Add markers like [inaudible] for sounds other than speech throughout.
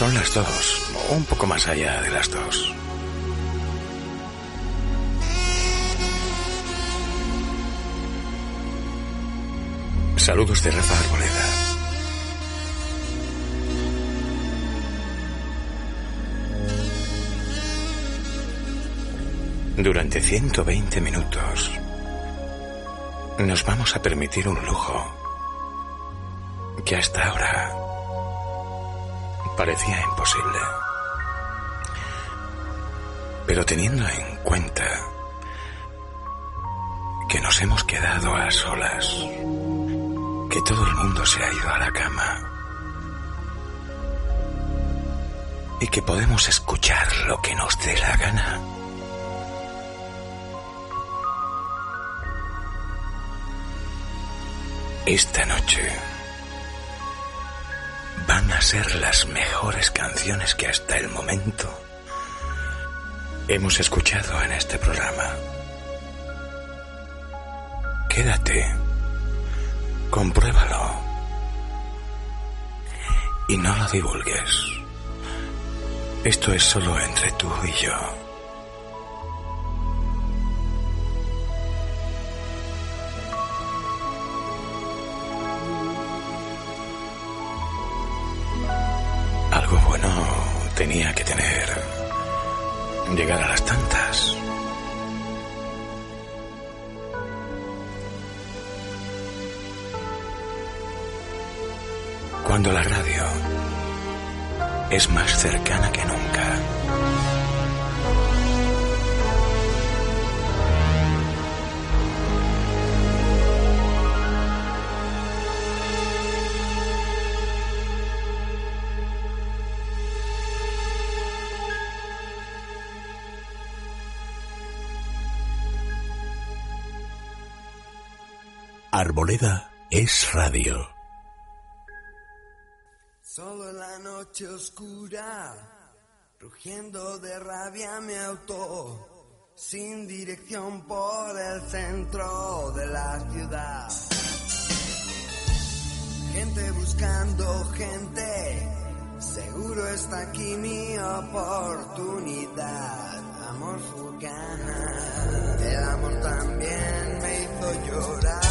Son las dos, o un poco más allá de las dos. Saludos de Rafa Arboleda. Durante 120 minutos nos vamos a permitir un lujo que hasta ahora parecía imposible. Pero teniendo en cuenta que nos hemos quedado a solas, que todo el mundo se ha ido a la cama y que podemos escuchar lo que nos dé la gana. Esta noche a ser las mejores canciones que hasta el momento hemos escuchado en este programa. Quédate, compruébalo y no lo divulgues. Esto es solo entre tú y yo. Es radio. Solo en la noche oscura, rugiendo de rabia mi auto, sin dirección por el centro de la ciudad. Gente buscando gente, seguro está aquí mi oportunidad. Amor fugaz, el amor también me hizo llorar.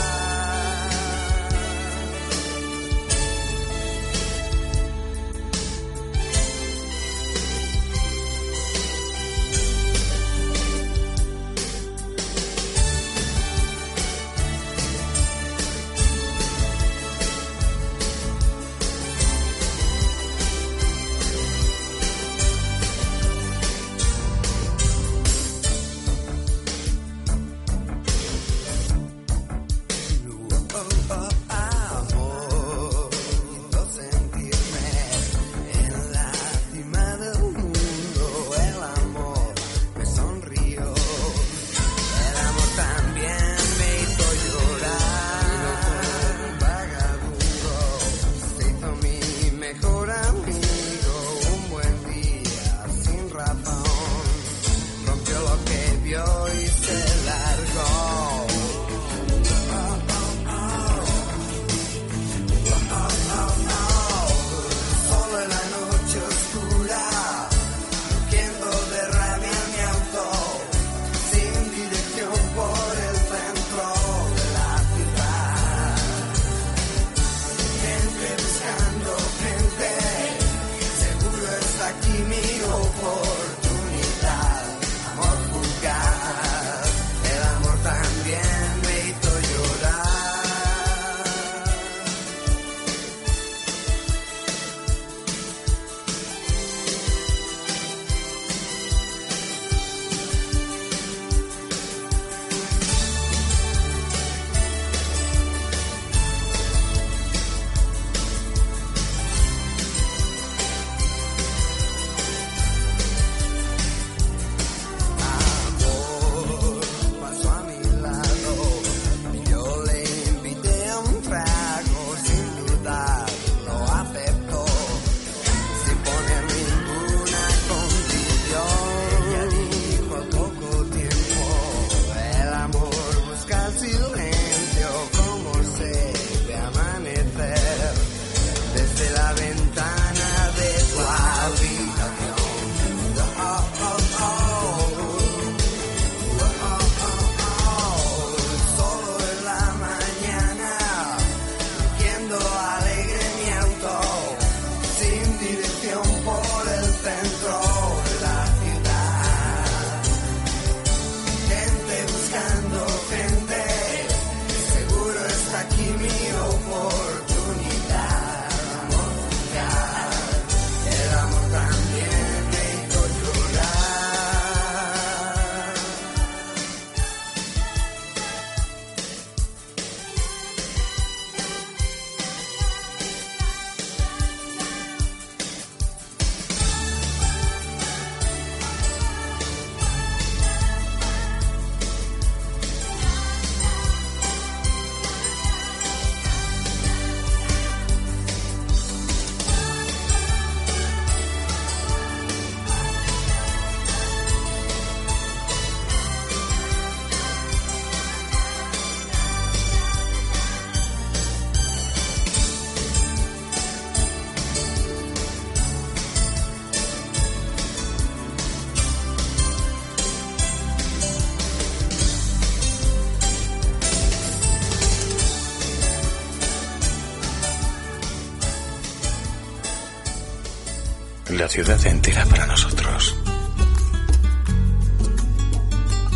Ciudad entera para nosotros.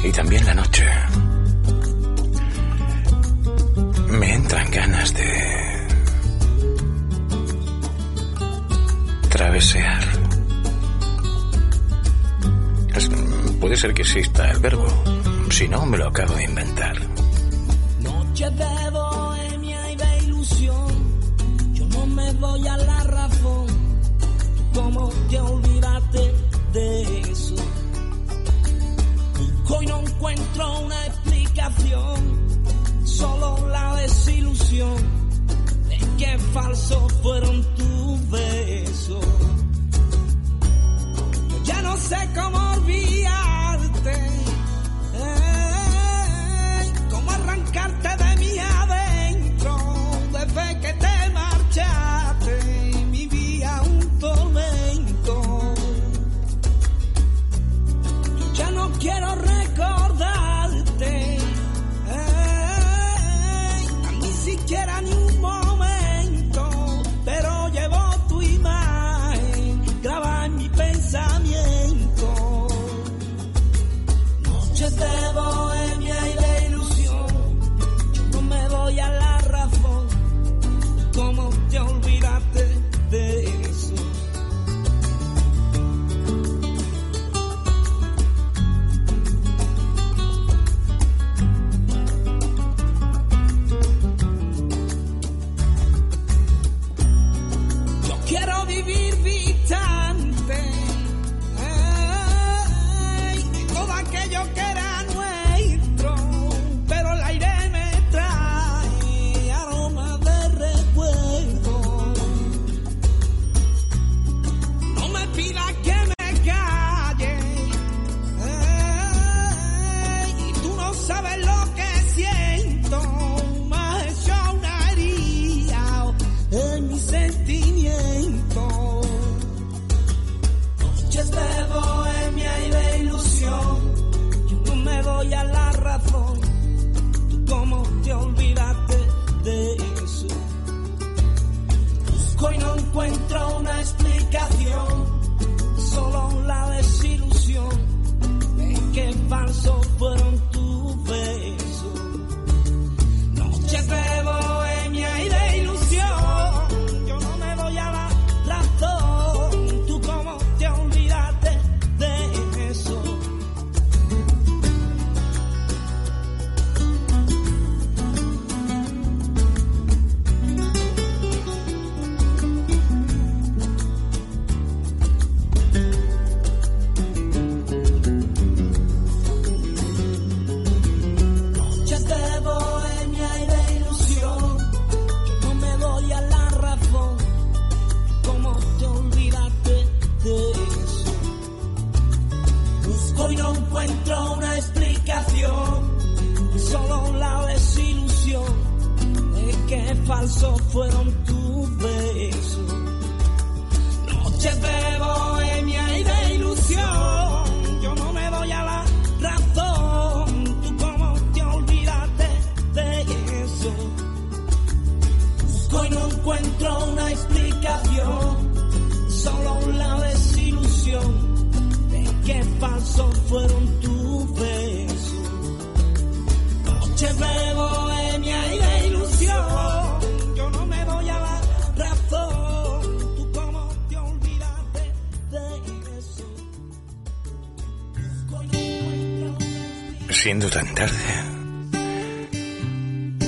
Y también la noche. Me entran ganas de... Travesear. Es- puede ser que exista el verbo. Si no, me lo acabo de inventar. Noche de bohemia y de ilusión, yo no me doy a la razón. ¿Cómo te olvidaste de eso? Busco y no encuentro una explicación, solo la desilusión de que falsos fueron tus besos. Ya no sé cómo olvidarte.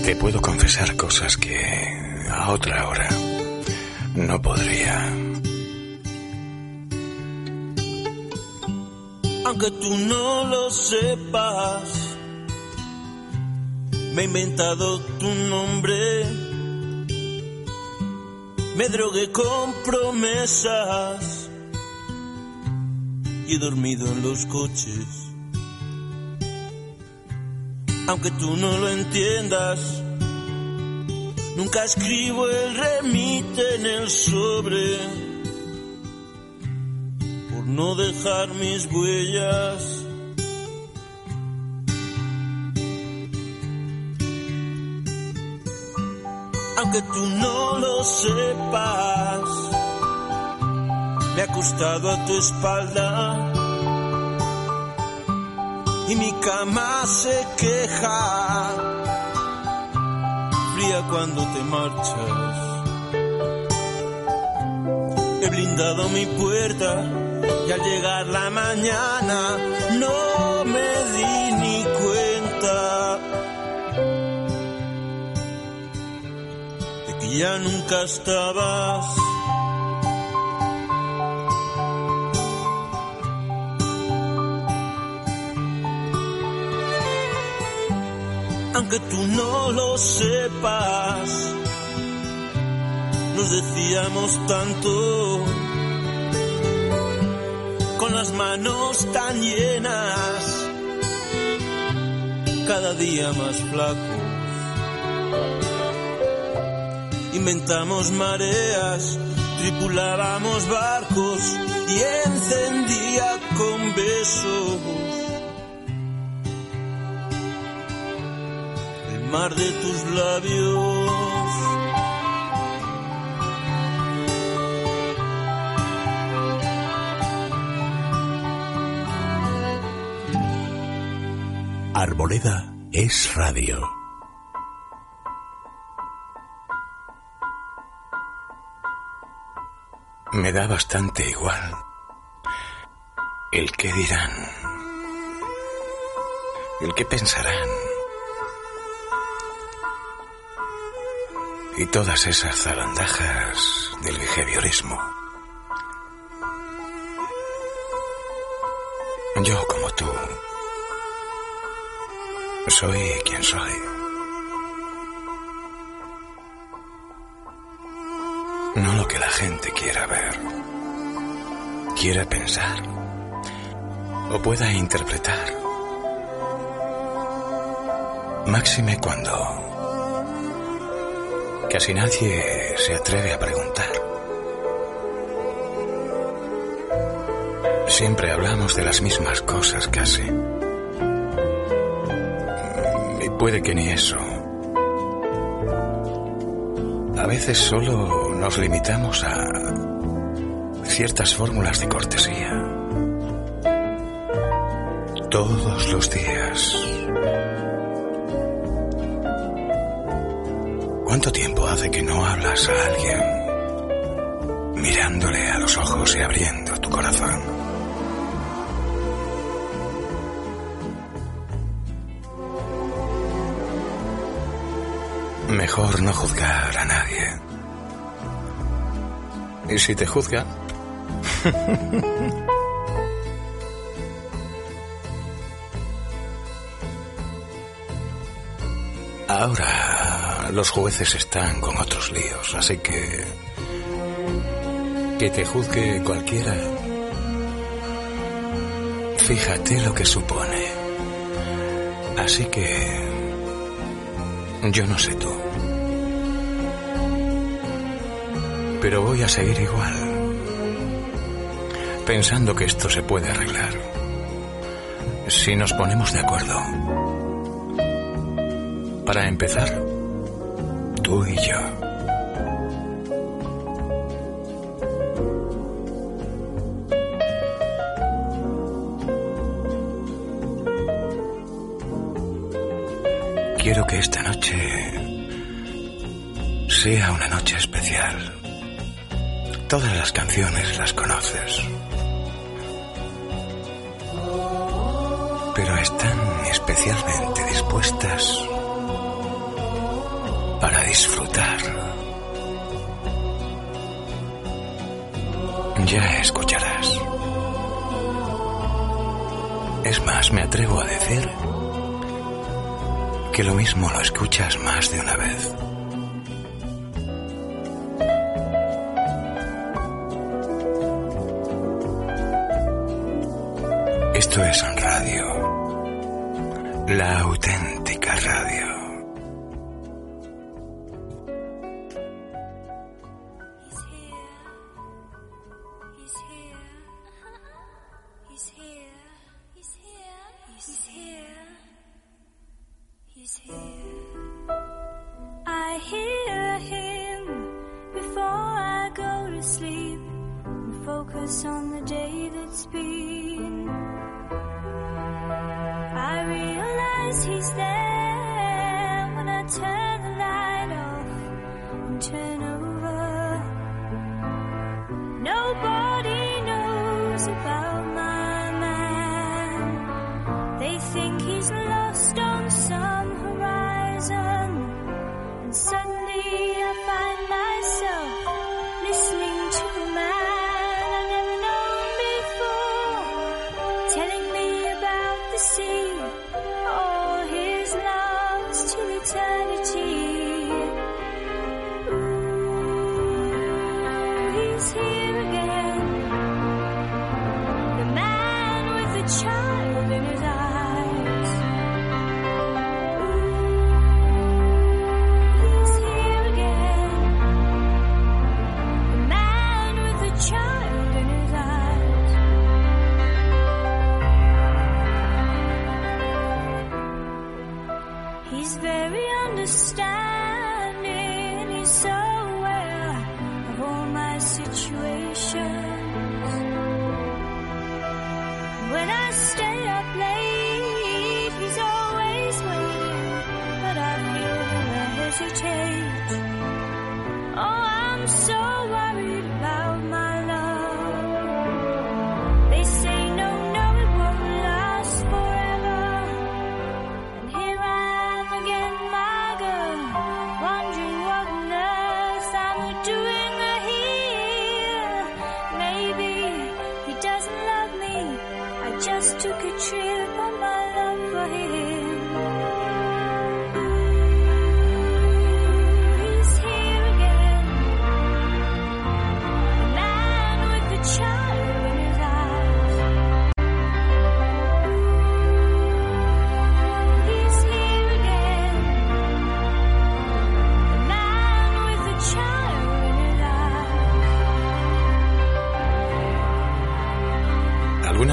Te puedo confesar cosas que a otra hora no podría. aunque tú no lo sepas. Me he inventado tu nombre, me drogué con promesas y he dormido en los coches. Aunque tú no lo entiendas, nunca escribo el remite en el sobre por no dejar mis huellas. Aunque tú no lo sepas, me ha acostado a tu espalda y mi cama se queja, fría cuando te marchas. He blindado mi puerta y al llegar la mañana no me di ni cuenta de que ya nunca estabas. Aunque tú no lo sepas, nos decíamos tanto con las manos tan llenas, cada día más flacos. Inventamos mareas, tripulábamos barcos y encendía con besos mar de tus labios. Arboleda es radio. Me da bastante igual el que dirán, el que pensarán y todas esas zarandajas del behaviorismo. Yo como tú soy quien soy. No lo que la gente quiera ver, quiera pensar o pueda interpretar. Máxime cuando casi nadie se atreve a preguntar. Siempre hablamos de las mismas cosas casi. Y puede que ni eso. A veces solo nos limitamos a ciertas fórmulas de cortesía. Todos los días. ¿Cuánto tiempo hace que no hablas a alguien mirándole a los ojos y abriendo tu corazón? Mejor no juzgar a nadie. Y si te juzga, [laughs] ahora los jueces están con otros líos, así que... Que te juzgue cualquiera. Fíjate lo que supone. Así que... Yo no sé tú. Pero voy a seguir igual. Pensando que esto se puede arreglar. Si nos ponemos de acuerdo. Para empezar, tú y yo. Quiero que esta noche sea una noche especial. Todas las canciones las conoces. Pero están especialmente dispuestas disfrutar. Ya escucharás. Es más, me atrevo a decir que lo mismo lo escuchas más de una vez. Esto es radio. La auténtica.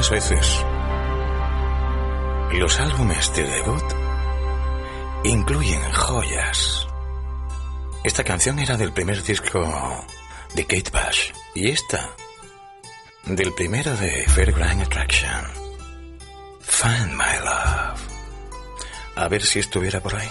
algunas veces, los álbumes de debut incluyen joyas. Esta canción era del primer disco de Kate Bush y esta del primero de Fairground Attraction. Find My Love. A ver si estuviera por ahí.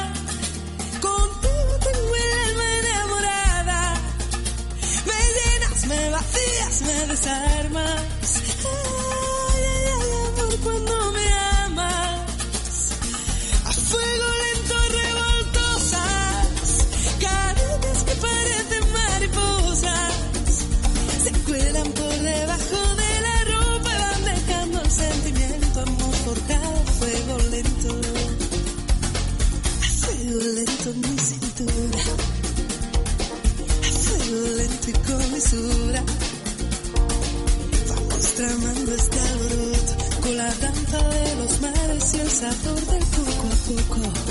me desarma. es el sabor del poco a poco.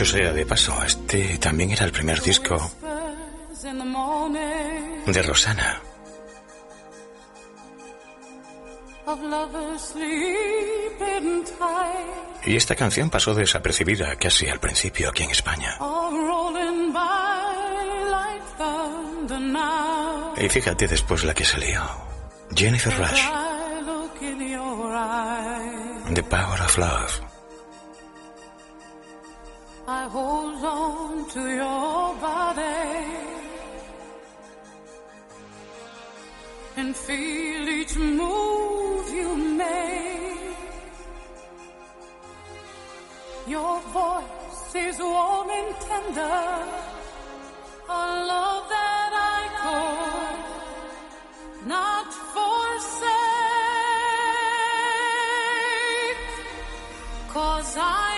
Dicho sea de paso, este también era el primer disco de Rosana. Y esta canción pasó desapercibida casi al principio aquí en España. Y fíjate después la que salió. Jennifer Rush. The Power of Love. I hold on to your body and feel each move you make. Your voice is warm and tender, a love that I could not forsake. Cause I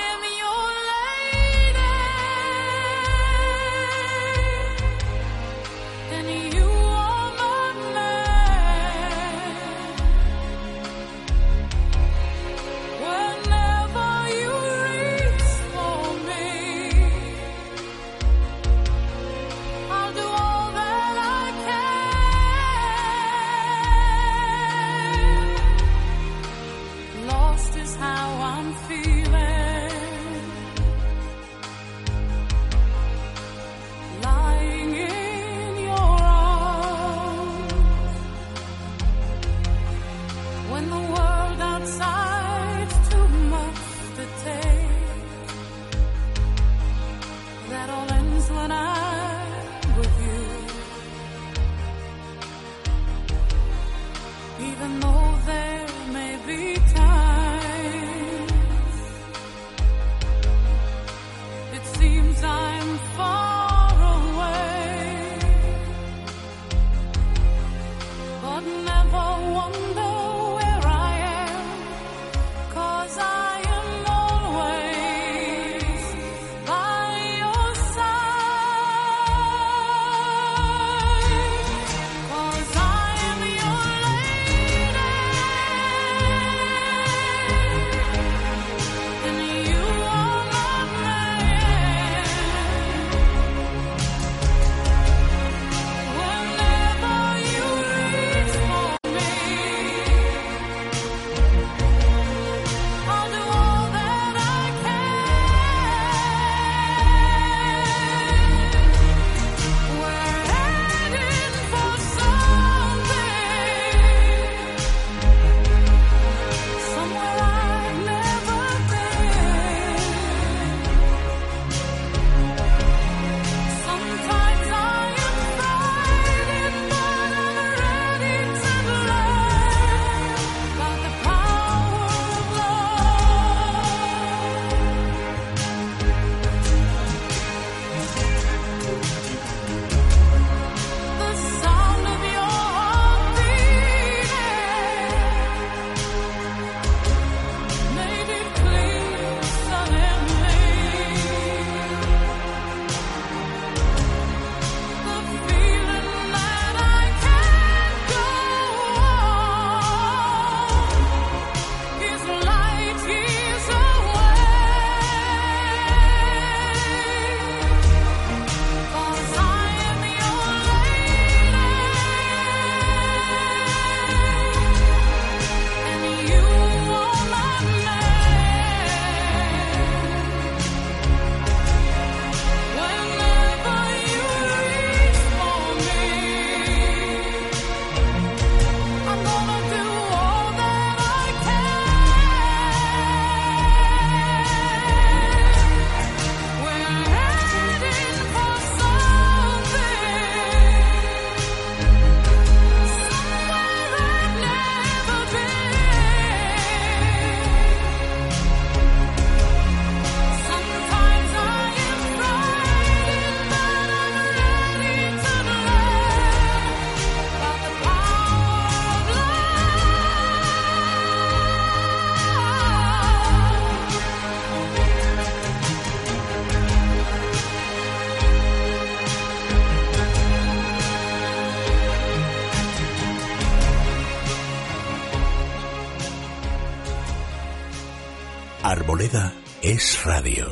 Es radio.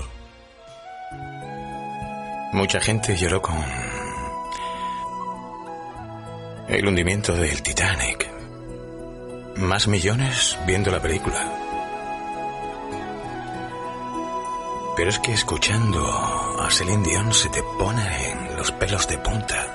Mucha gente lloró con el hundimiento del Titanic. Más millones viendo la película. Pero es que escuchando a Celine Dion se te pone en los pelos de punta.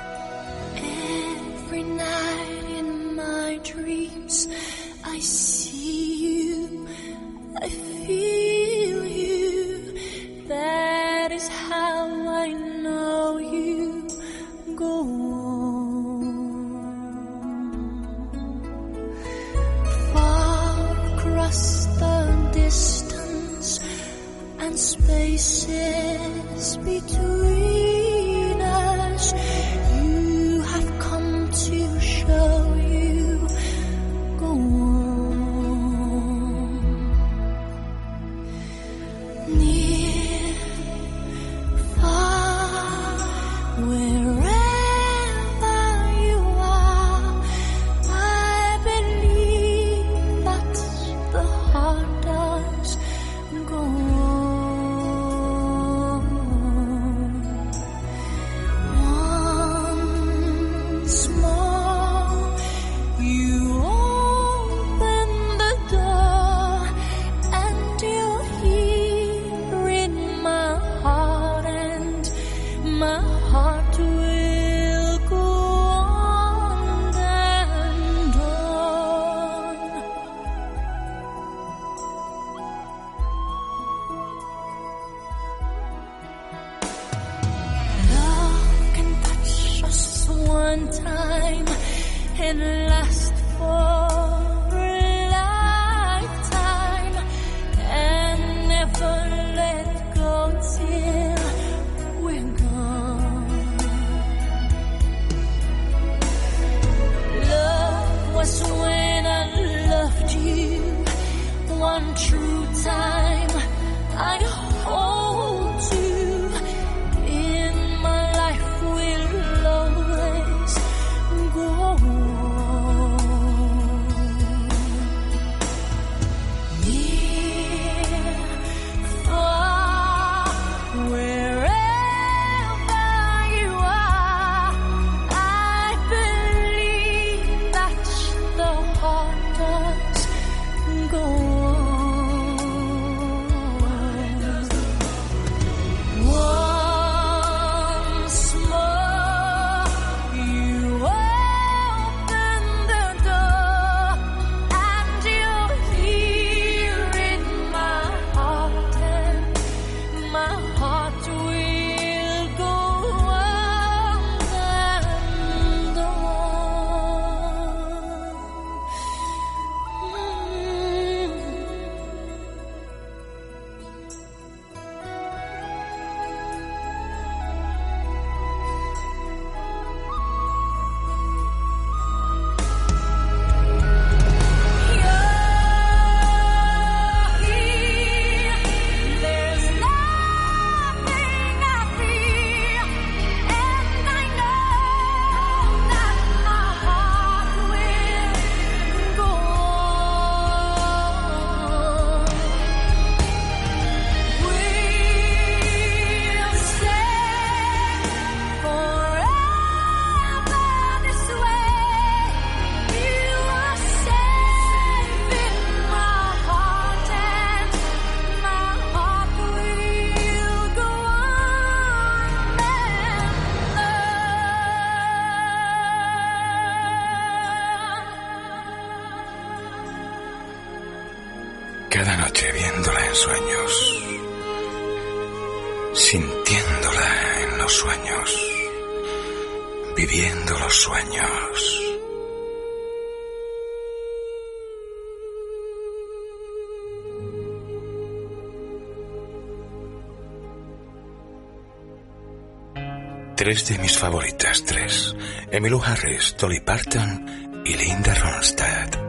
sueños, sintiéndola en los sueños, viviendo los sueños. Tres de mis favoritas tres, Emmylou Harris, Dolly Parton y Linda Ronstadt.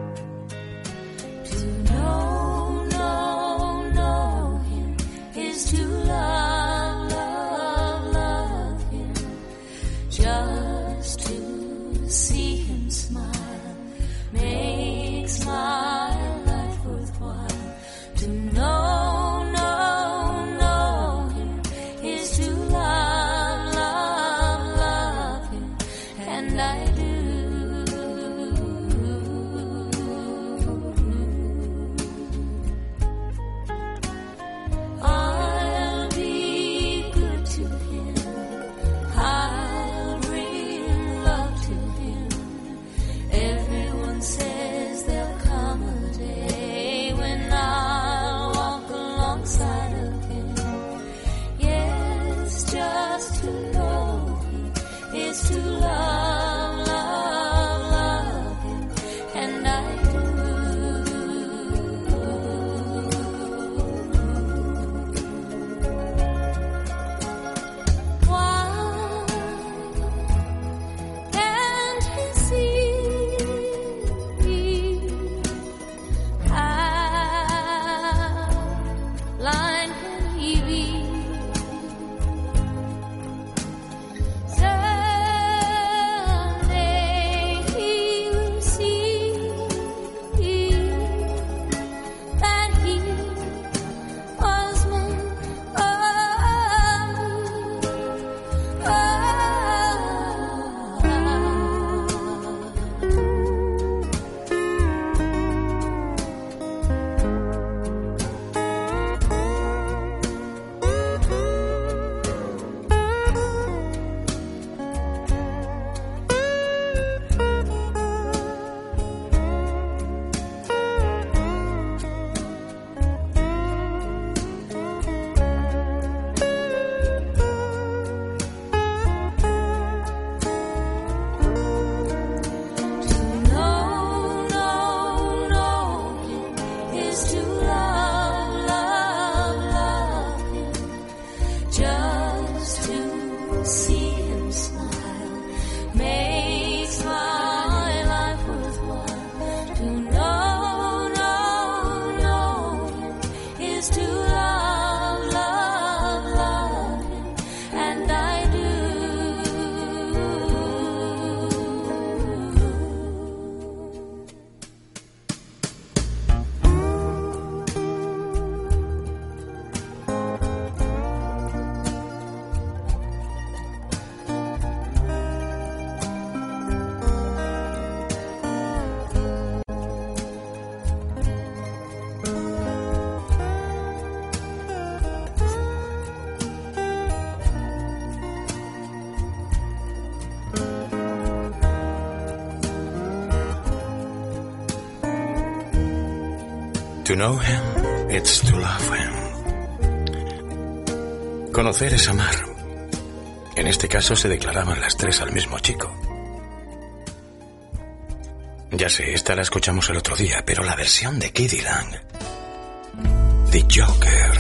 Him, it's to love him. Conocer es amar. En este caso se declaraban las tres al mismo chico. Ya sé, esta la escuchamos el otro día, pero la versión de Kiddy Lang. The Joker.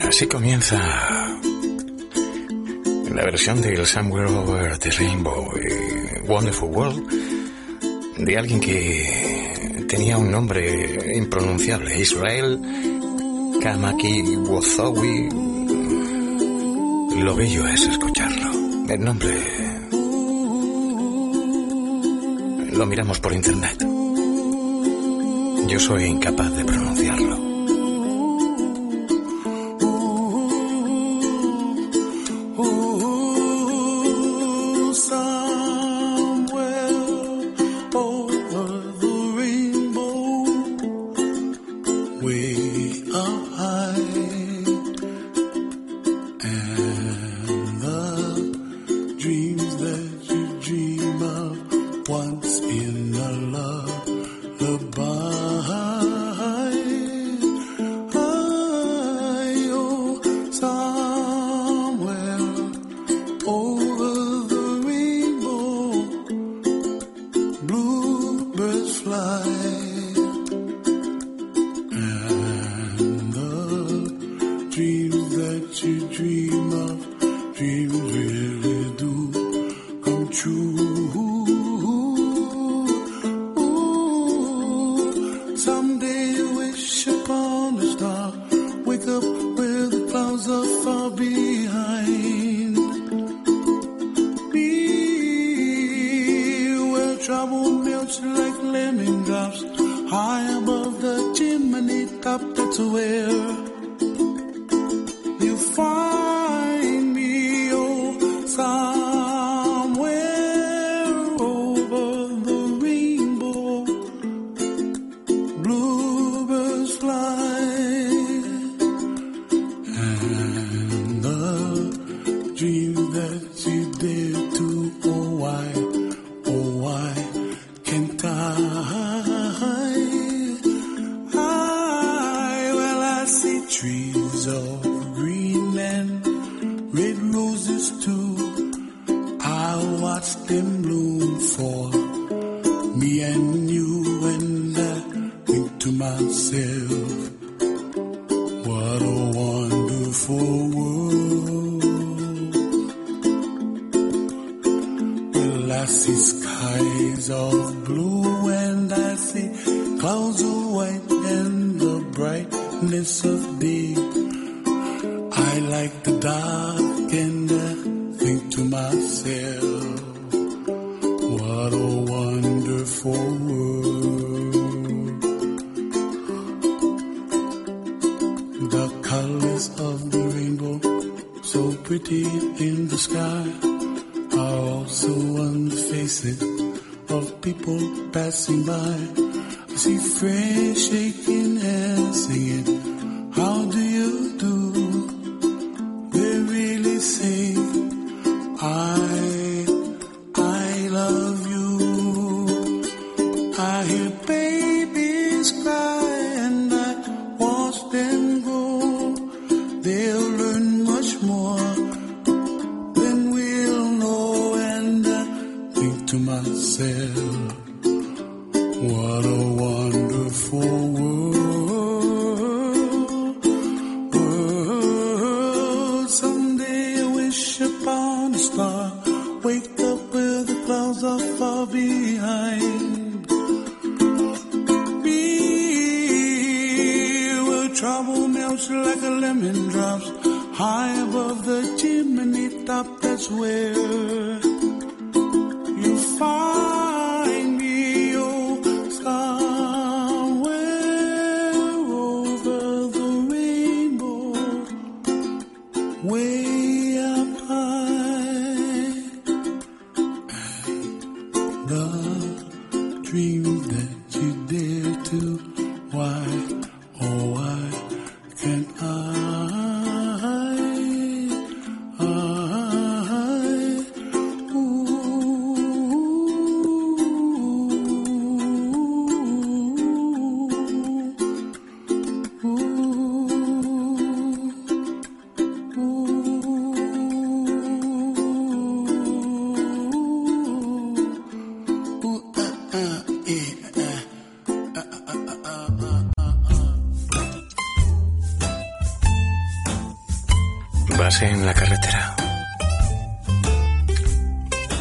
Así comienza la versión del Somewhere Over the Rainbow, eh, Wonderful World, de alguien que tenía un nombre impronunciable, Israel Kamaki Wozowi. Lo bello es escucharlo. El nombre lo miramos por internet. Yo soy incapaz de pronunciarlo. We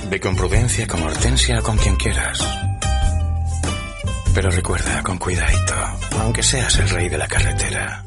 Ve con prudencia, con hortensia, con quien quieras. Pero recuerda con cuidadito, aunque seas el rey de la carretera.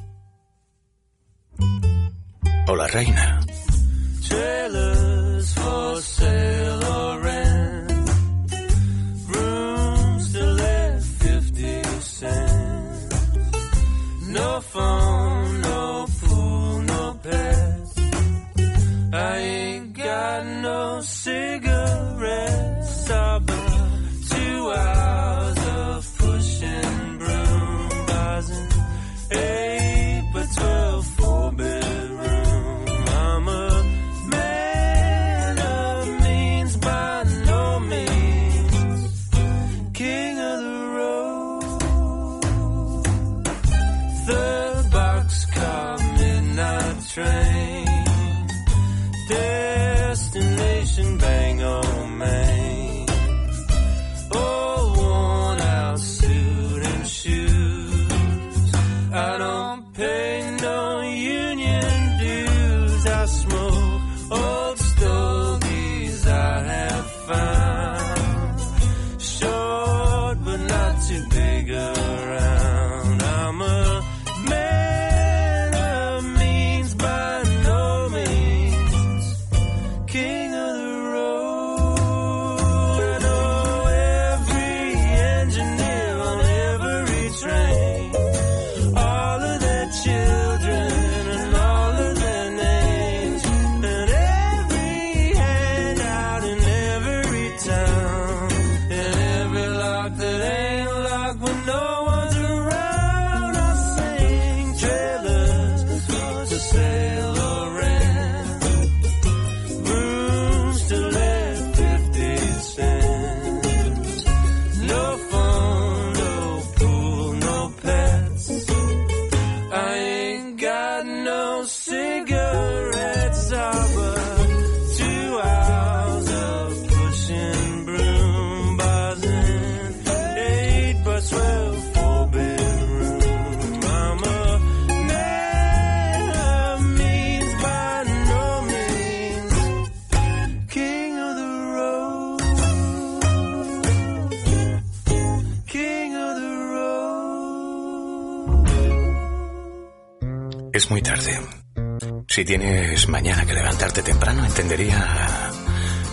tienes mañana que levantarte temprano, entendería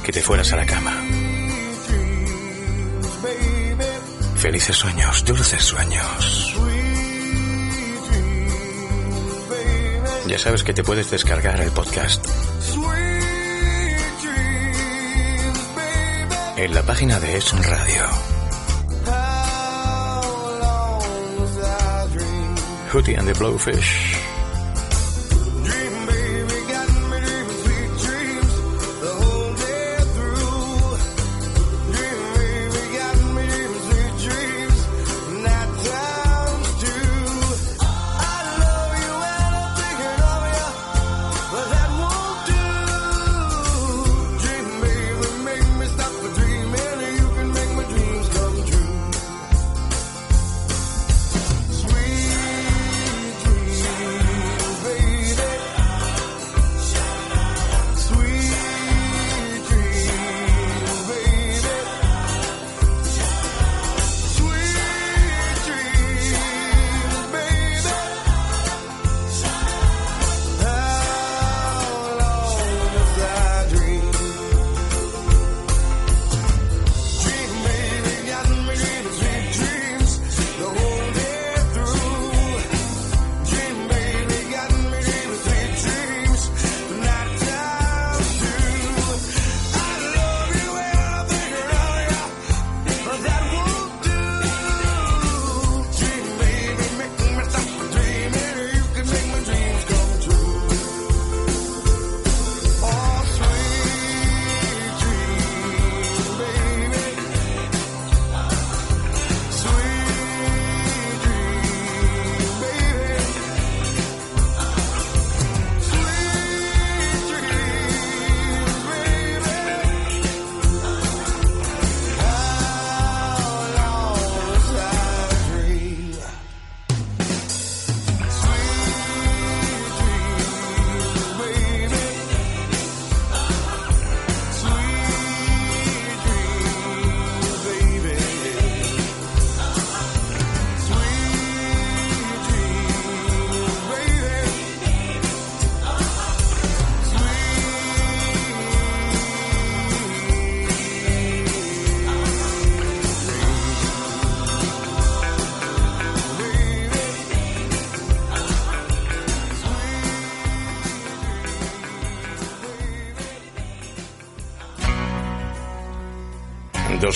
que te fueras a la cama. Felices sueños, dulces sueños. Ya sabes que te puedes descargar el podcast en la página de Es Radio. Hootie and the Blowfish.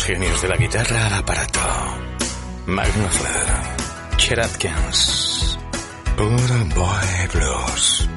genios de la guitarra al aparato. Magnus Cherry Atkins. Boy Blues.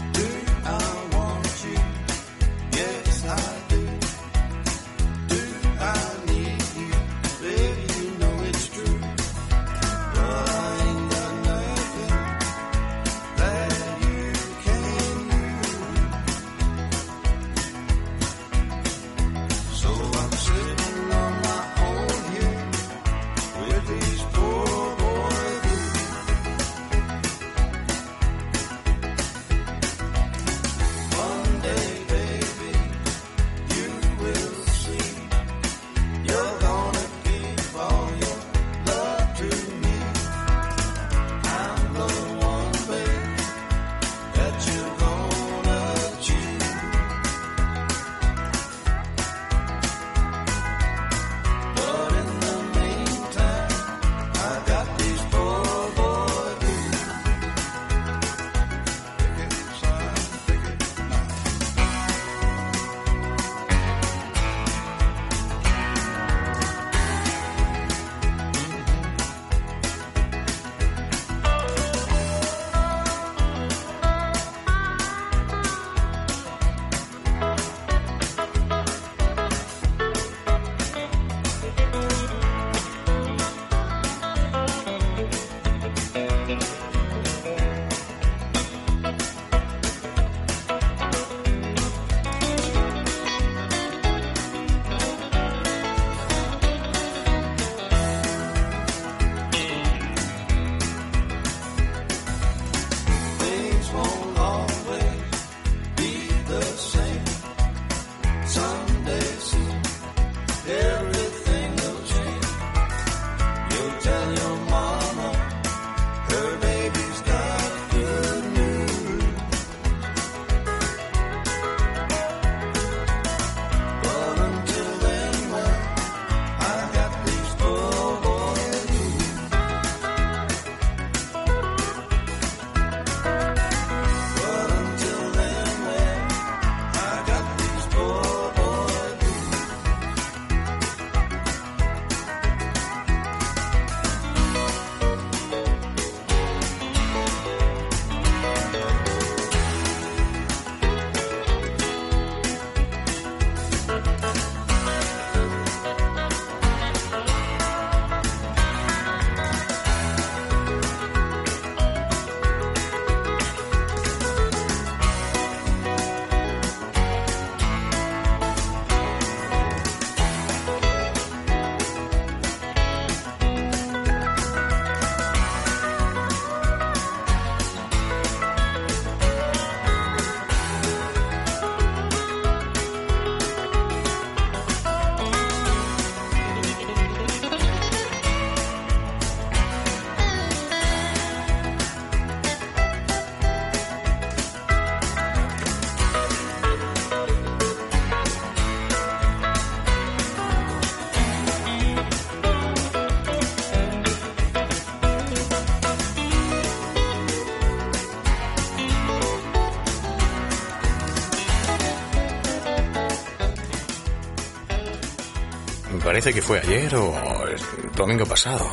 Parece que fue ayer o el domingo pasado.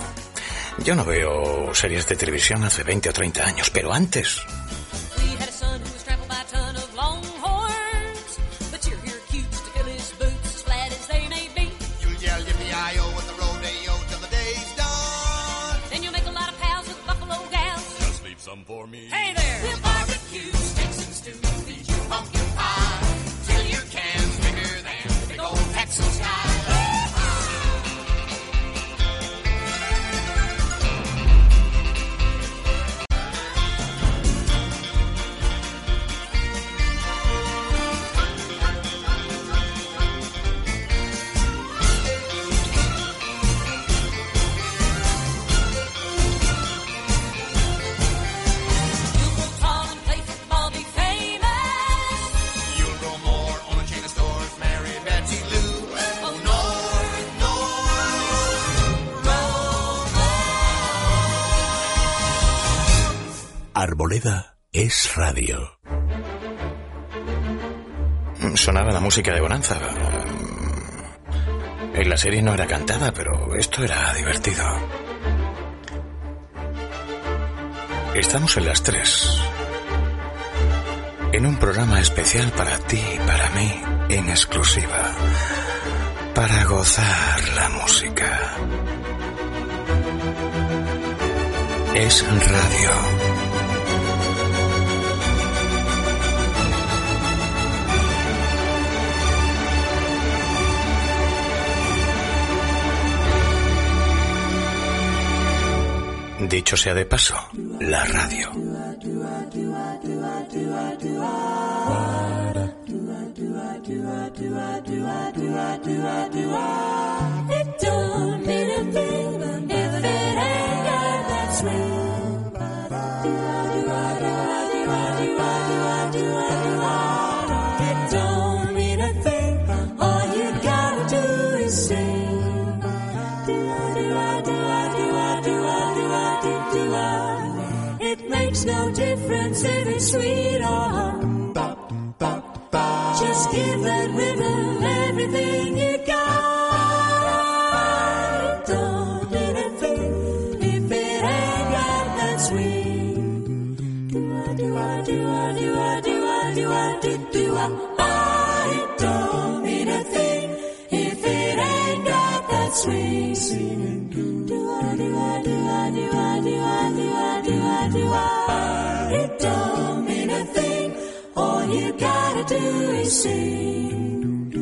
Yo no veo series de televisión hace 20 o 30 años, pero antes. Música de Bonanza. En la serie no era cantada, pero esto era divertido. Estamos en las tres. En un programa especial para ti y para mí, en exclusiva. Para gozar la música. Es radio. Dicho sea de paso, la radio. sweetheart. Just give that rhythm everything you got. Don't let a thing if it ain't got that swing. Do I do I do I do I do I do I do do I? I don't need a thing if it ain't got that swing. Singing do do I do I do I do I do I do I do I do I. Don't everything. All you gotta do is sing. Do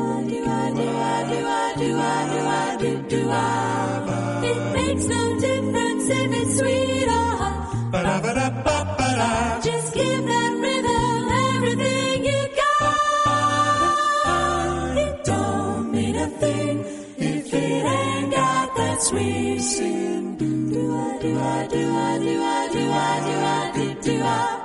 I, do I, do I, do I, do I, do I, do, do I. It makes no difference if it's sweet or hot. Ba-da-ba-da-ba-ba-da. Just give that rhythm everything you got. It don't mean a thing if it ain't got that sweet sing. Do I, do I, do I, do I, do I, do I, do, do I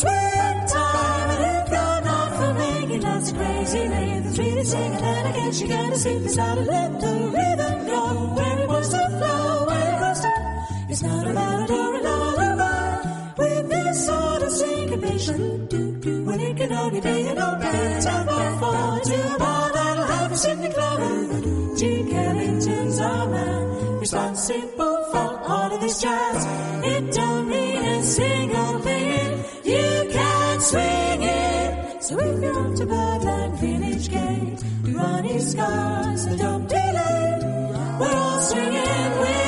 and if you're not for making lots crazy, lay the sweetest singing and I guess you gotta sing beside a little rhythm go where it wants to flow, where it wants to. It's not a do or a lullaby. With this sort of syncopation, do do when it can only be an open tempo for to a bar that'll have us in the club. Gene Kellington's our man, responsible for all of this jazz. It don't mean a thing. So if you're up to Birdland Village Gate, Ronnie Scars, so don't delay. We're all swinging, we're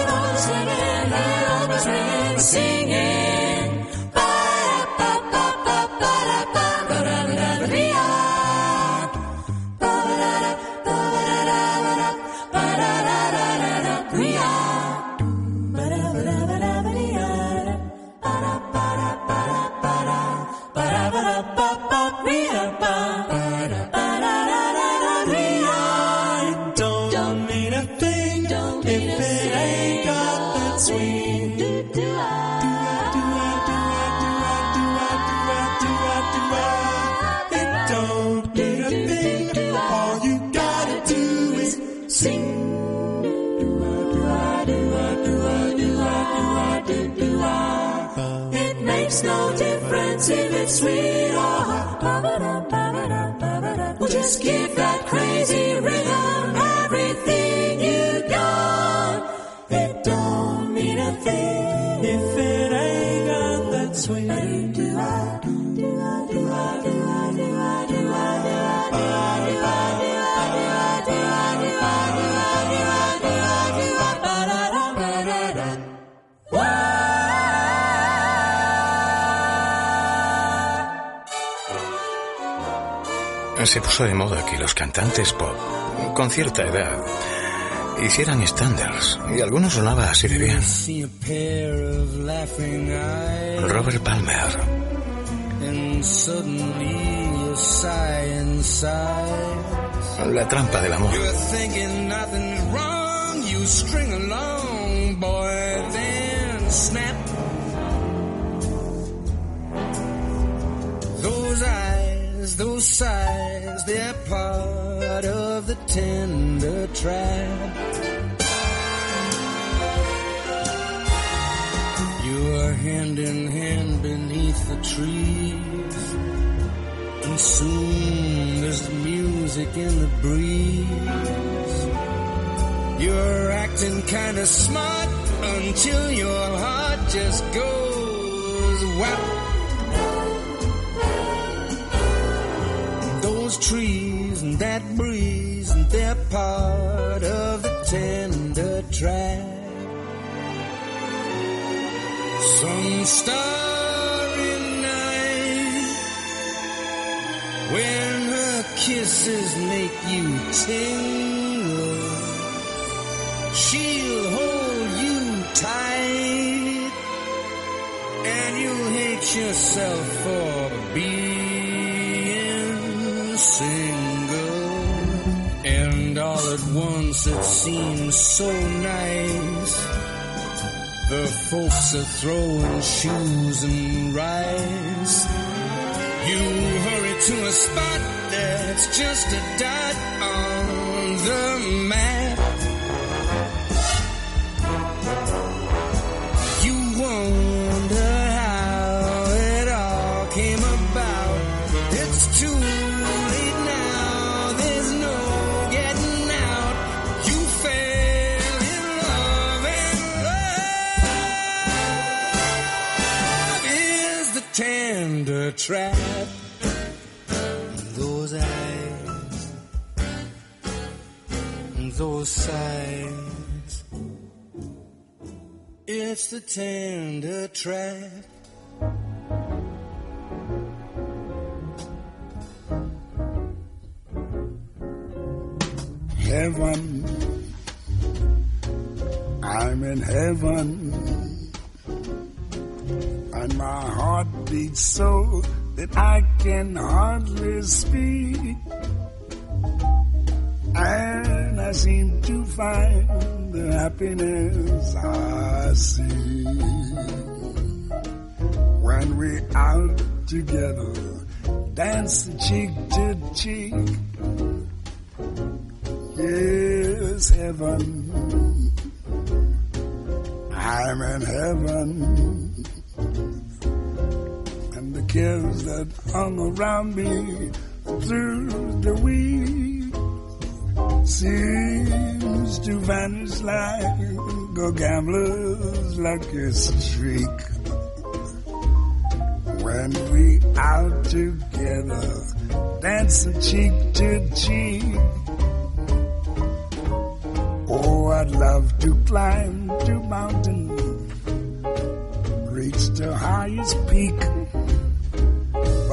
it, sweetheart. Oh, we'll just give that crazy ring a se puso de moda que los cantantes pop, con cierta edad, hicieran estándares y algunos sonaba así de bien. Robert Palmer. La trampa del amor. Those sighs, they're part of the tender trap. You're hand in hand beneath the trees. And soon there's music in the breeze. You're acting kinda smart until your heart just goes whap. Trees and that breeze, and they're part of the tender track. Some starry night when her kisses make you tingle, she'll hold you tight, and you'll hate yourself for seems so nice. The folks are throwing shoes and rice. You hurry to a spot that's just a dot on the map. Tender trap. Those eyes, those sighs. It's the tender trap. Heaven, I'm in heaven, so that I can hardly speak. And I seem to find the happiness I see when we're out together, dance cheek to cheek. Yes, heaven. I'm in heaven. Cares that hung around me through the week seems to vanish like a gambler's lucky streak. When we out together, dancing cheek to cheek. Oh, I'd love to climb to mountain, reach the highest peak.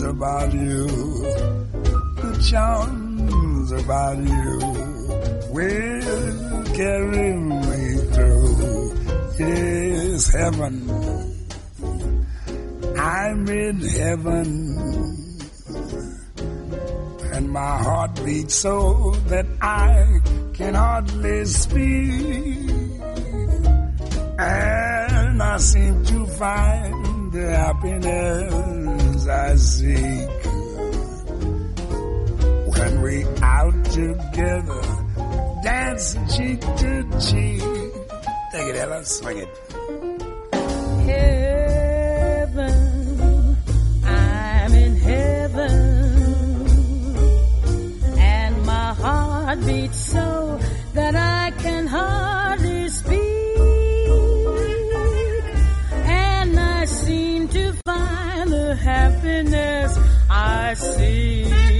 arms about you, the charms about you will carry me through. Yes, heaven. I'm in heaven and my heart beats so that I can hardly speak. And I seem to find the happiness I when we out together, dance cheek to cheek. Take it, Ella, swing it. heaven. I'm in heaven. And my heart beats so happiness. I seek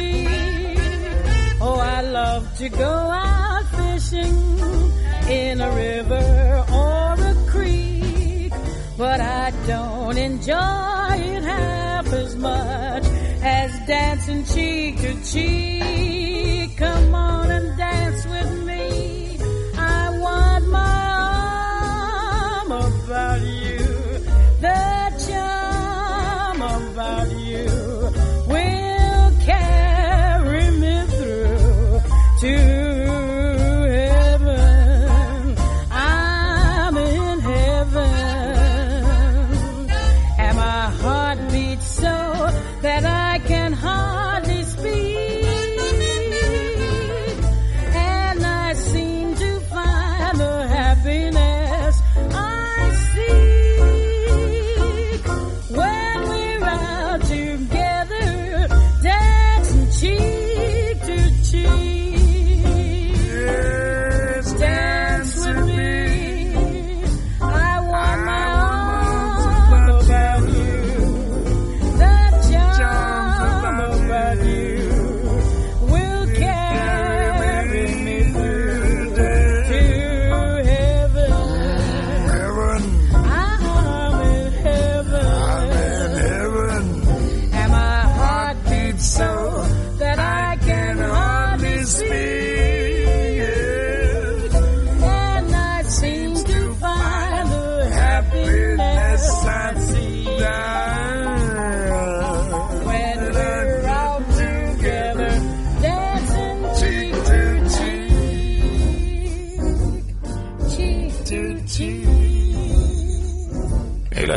Oh, I love to go out fishing in a river or a creek, but I don't enjoy it half as much as dancing cheek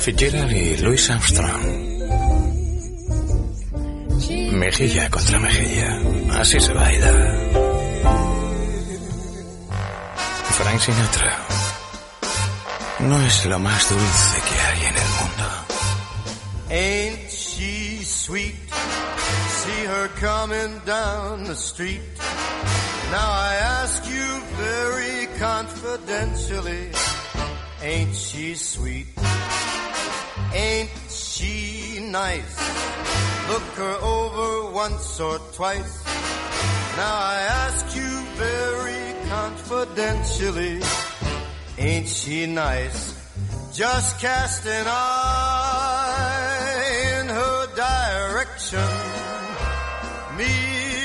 Fitzgerald y Louis Armstrong. Mejilla contra mejilla. Así se baila. Frank Sinatra. No es lo más dulce que hay en el mundo. Ain't she sweet? See her coming down the street. Now I ask you very confidentially, ain't she sweet? Nice? Look her over once or twice. Now I ask you very confidentially, ain't she nice? Just cast an eye in her direction. Me,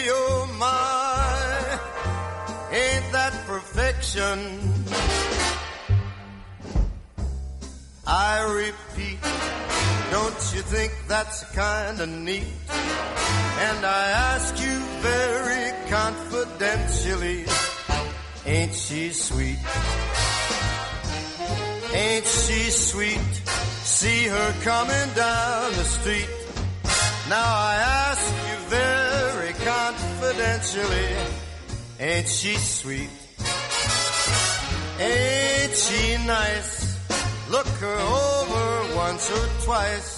oh my, ain't that perfection? I repeat, don't you think that's kinda neat? And I ask you very confidentially, ain't she sweet? Ain't she sweet? See her coming down the street. Now I ask you very confidentially, ain't she sweet? Ain't she nice? Look her over once or twice.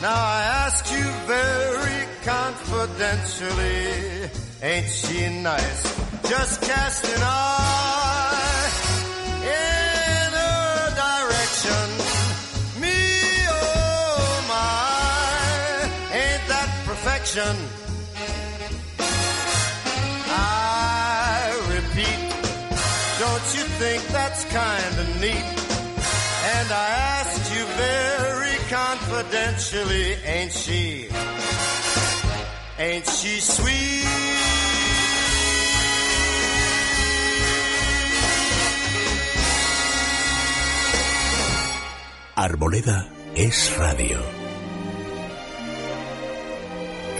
Now I ask you very confidentially, ain't she nice? Just cast an eye in her direction. Me, oh my, ain't that perfection? I repeat, don't you think that's kinda neat. And I Arboleda es radio.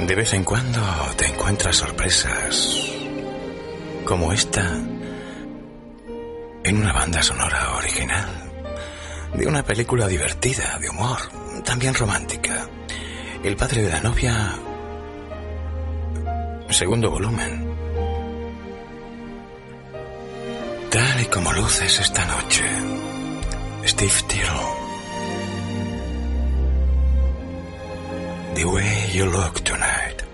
De vez en cuando te encuentras sorpresas como esta en una banda sonora original de una película divertida, de humor, también romántica. El padre de la novia, segundo volumen. Tal y como luces esta noche, Steve Tyrrell. The way you look tonight.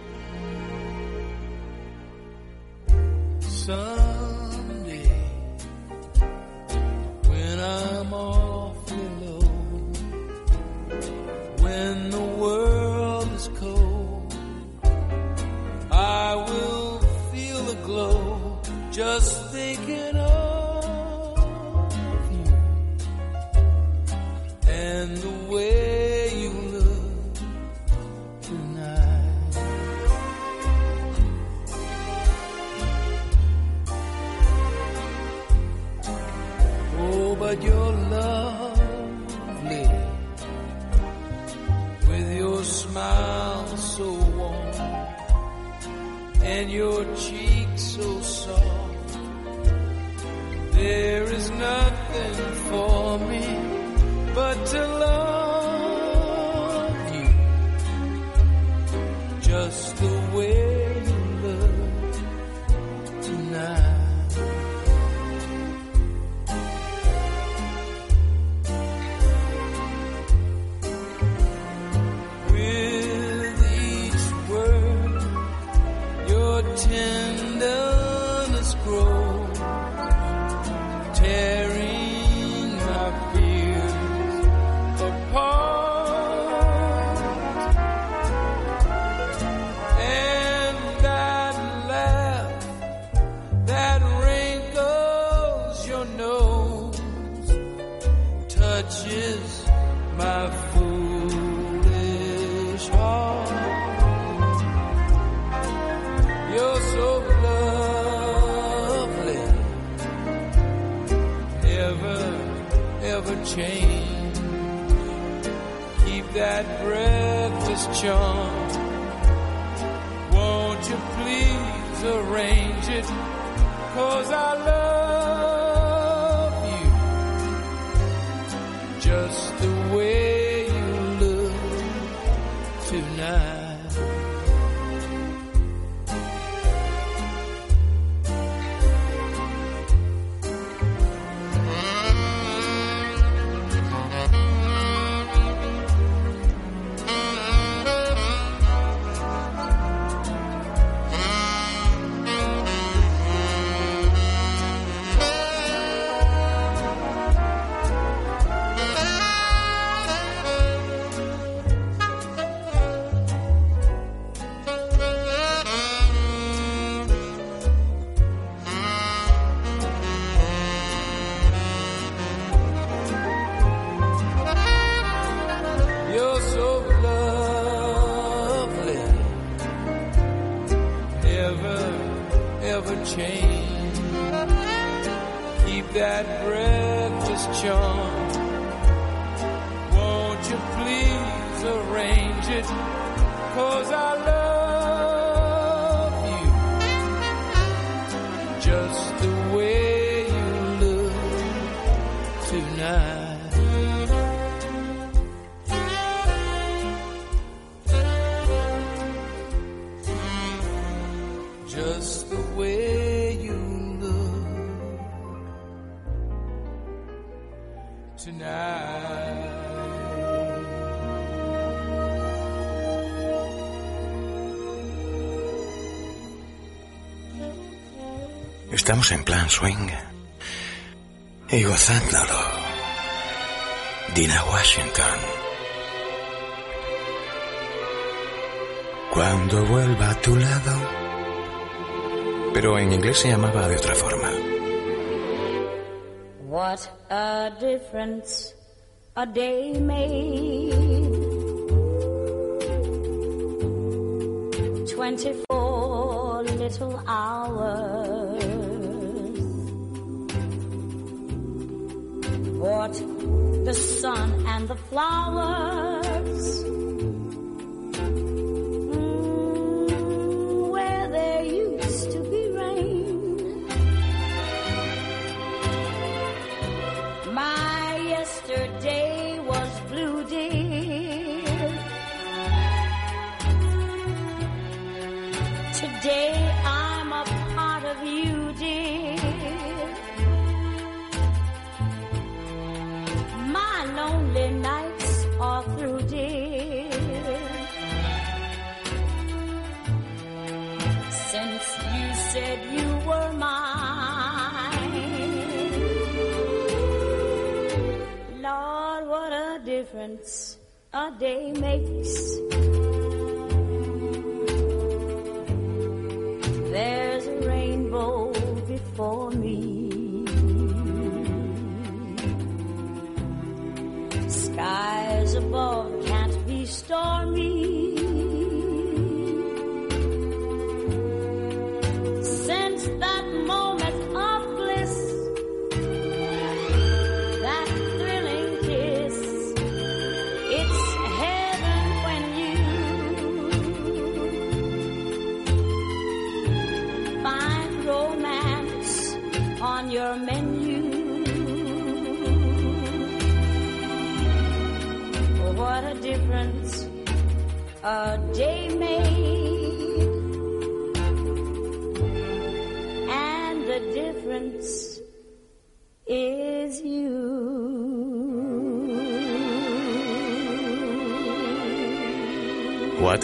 Estamos en plan swing y gozándolo. Dina Washington. Cuando vuelva a tu lado. Pero en inglés se llamaba de otra forma. What a difference a day made. Twenty-four little hours. The sun and the flowers. Day makes.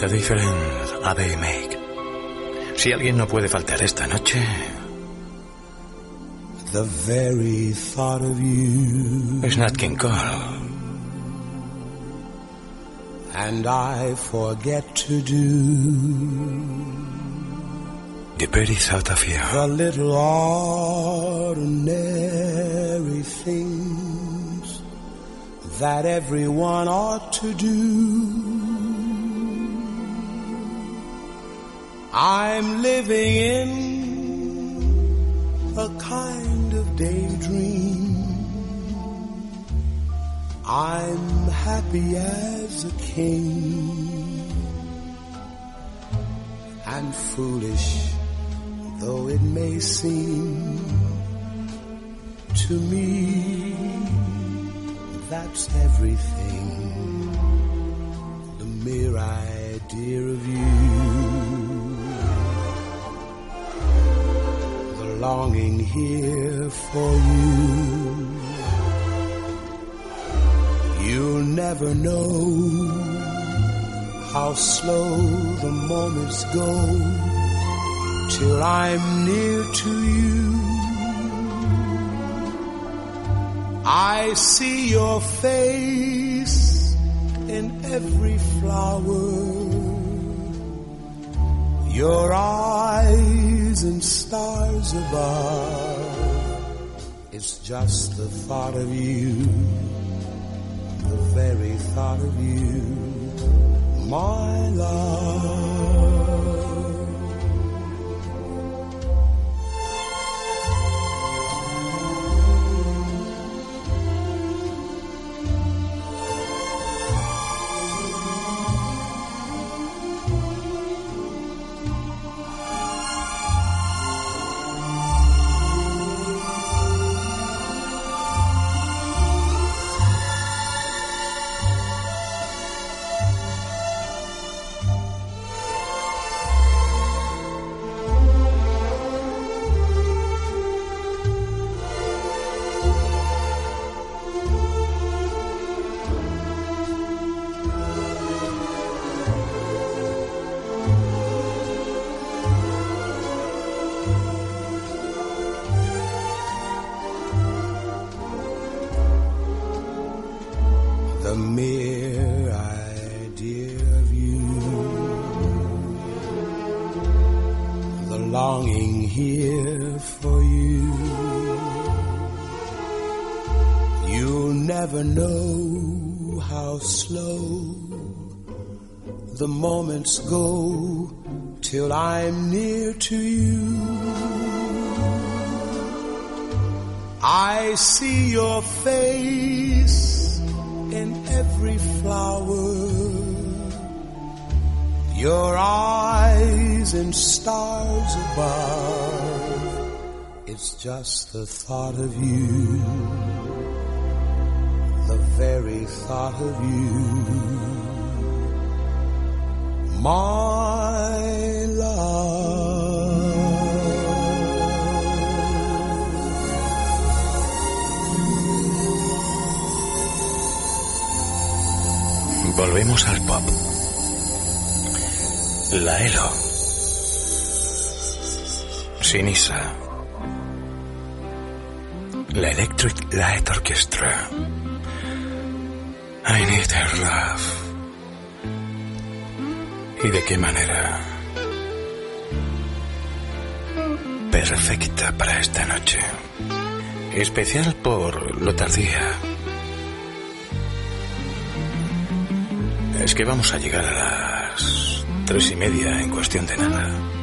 What a difference a day make. Si alguien no puede faltar esta noche, The very thought of you. es Nat King Cole. And I forget to do The very thought of you. the little ordinary things that everyone ought to do. I'm living in a kind of daydream. I'm happy as a king and foolish though it may seem to me that's everything the mere idea of you longing here for you you'll never know how slow the moments go till I'm near to you. I see your face in every flower, your eyes and stars above. It's just the thought of you, the very thought of you, my love. moments go till I'm near to you. I see your face in every flower, your eyes and stars above. It's just the thought of you, the very thought of you my. Volvemos al pop. La Elo. Sinisa. La Electric Light Orchestra. I need her love. ¿Y de qué manera? Perfecta para esta noche. Especial por lo tardía. Es que vamos a llegar a las tres y media en cuestión de nada.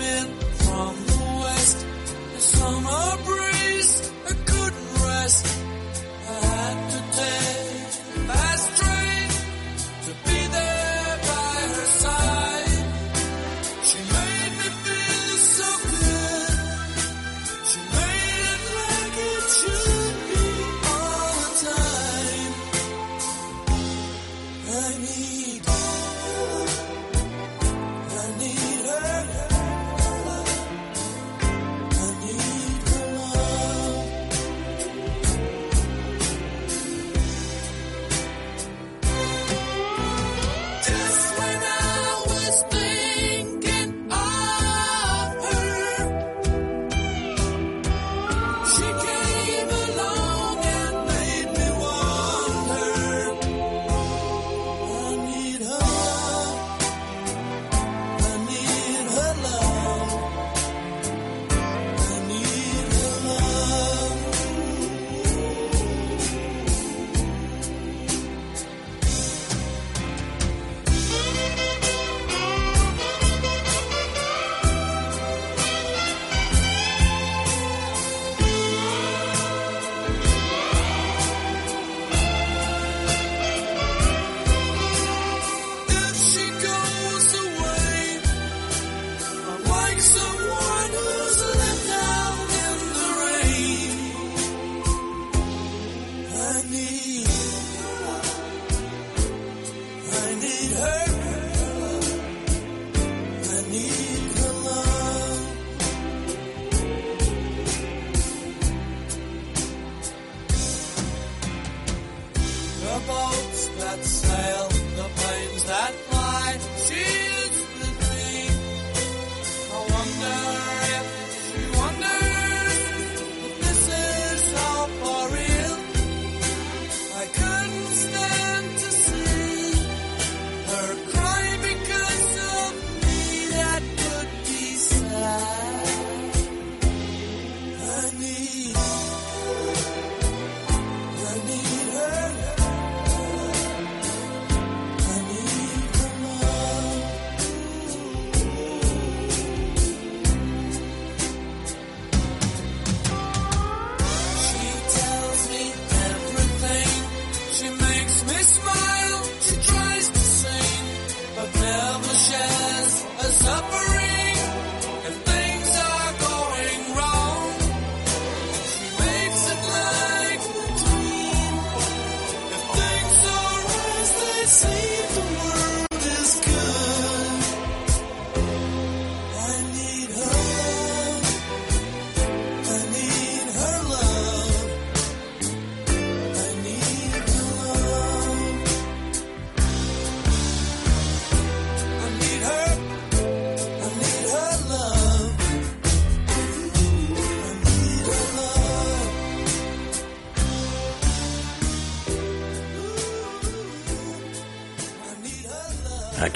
from the west. The summer breeze, I couldn't rest.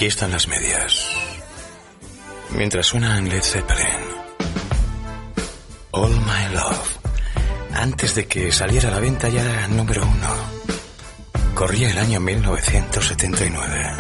Aquí están las medias. Mientras suenan Led Zeppelin. All My Love. Antes de que saliera a la venta ya era número uno. Corría el año 1979.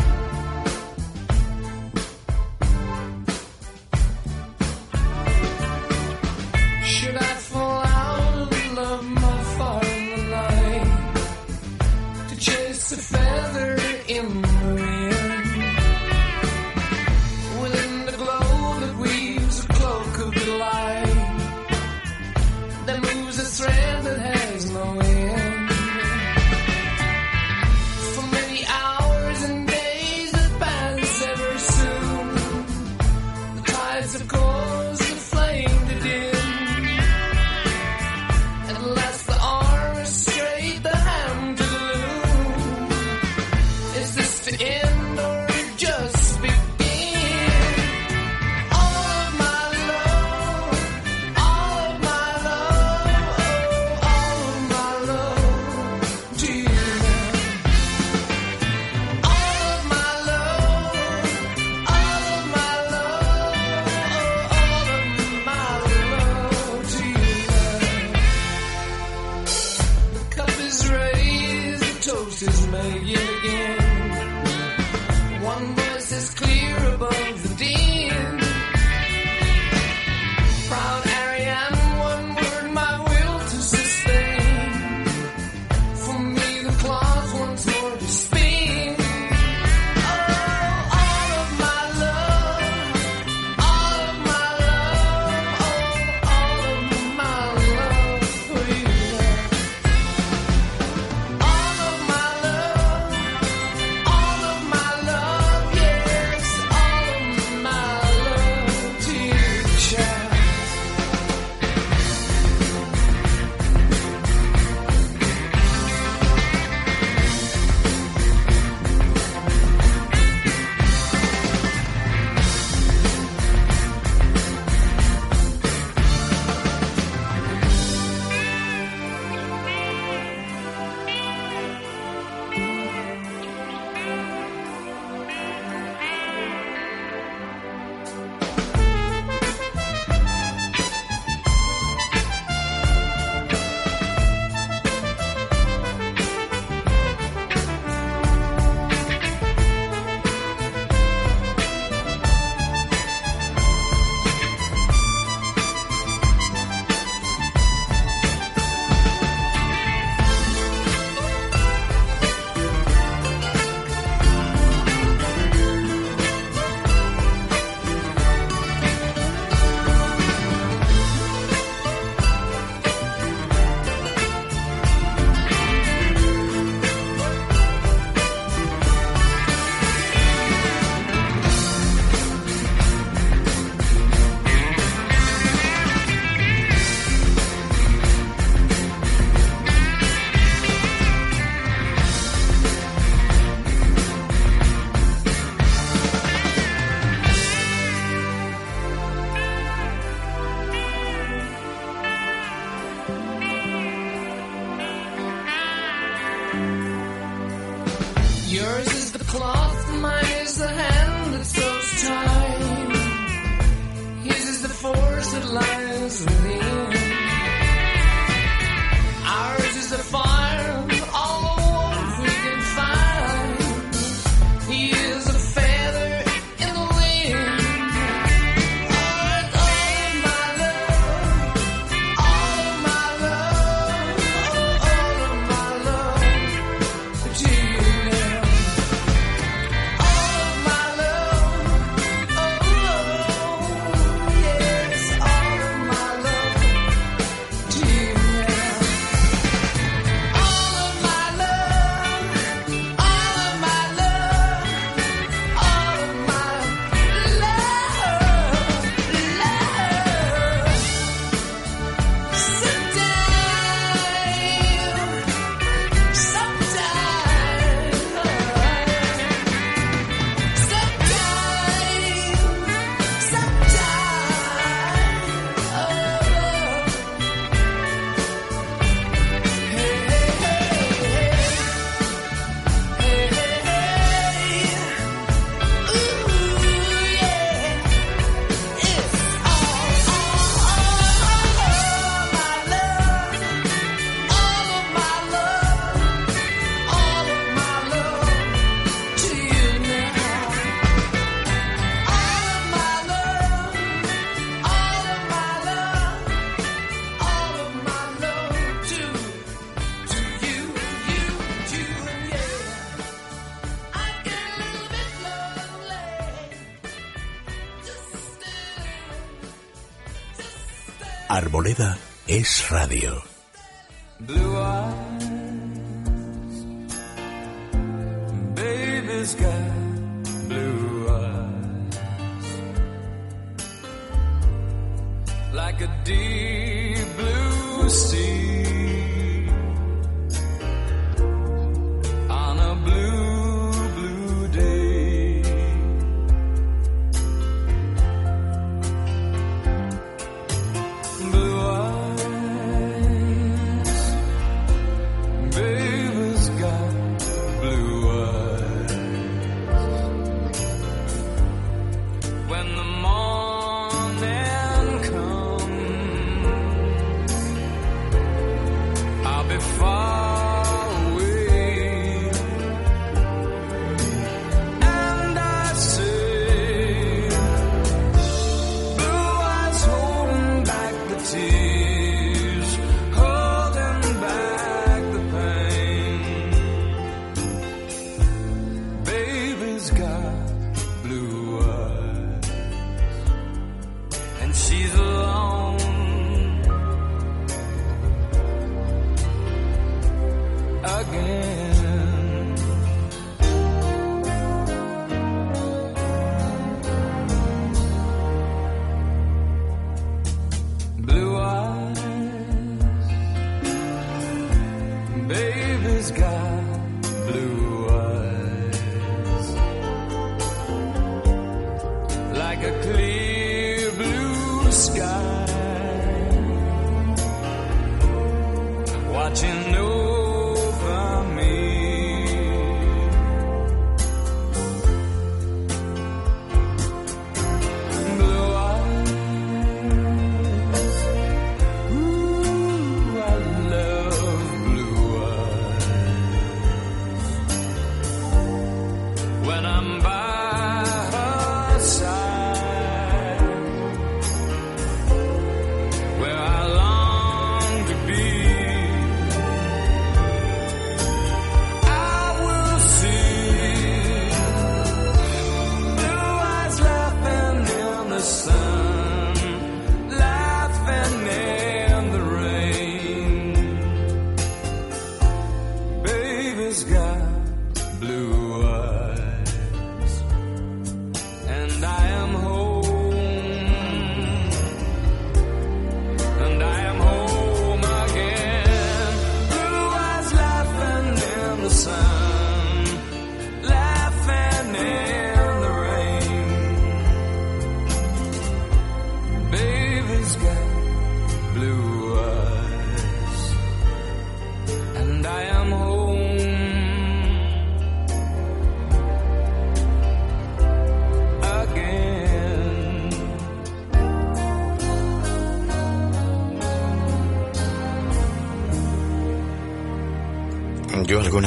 Radio.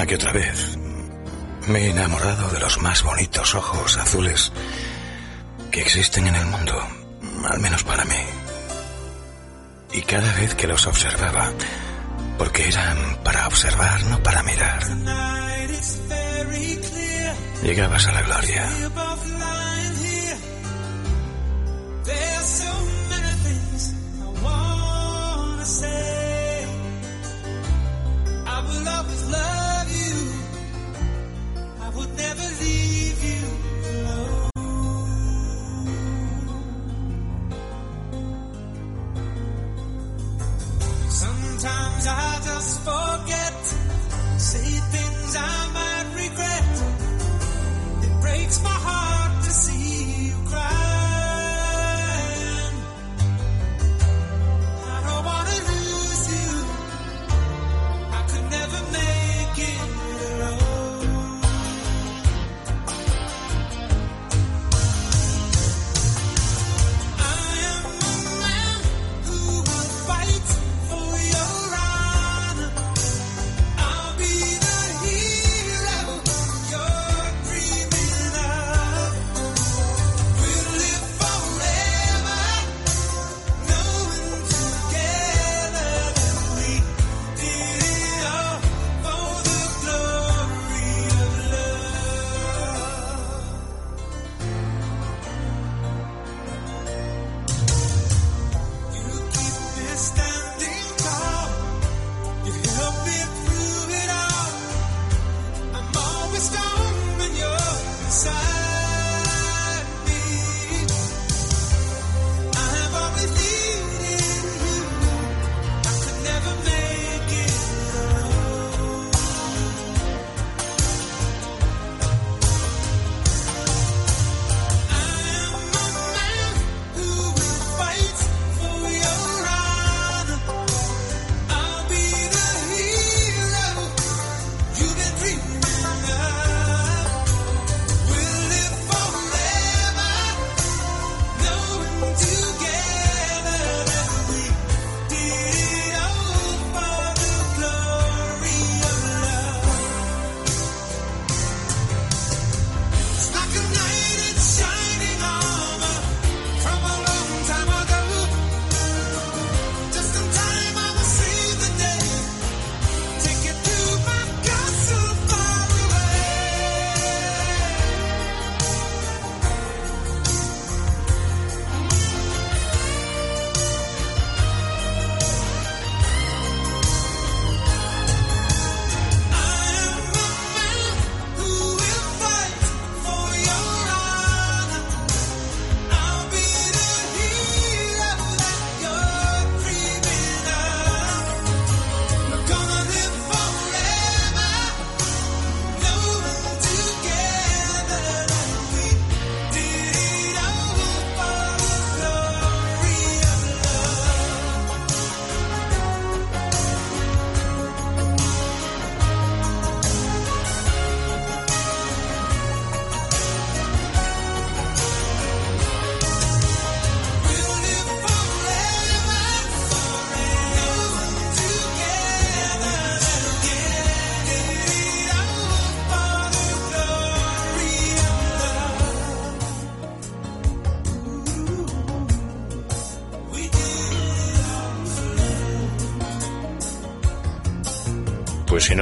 que otra vez. Me he enamorado de los más bonitos ojos azules que existen en el mundo, al menos para mí. Y cada vez que los observaba, porque eran para observar, no para mirar, llegabas a la gloria.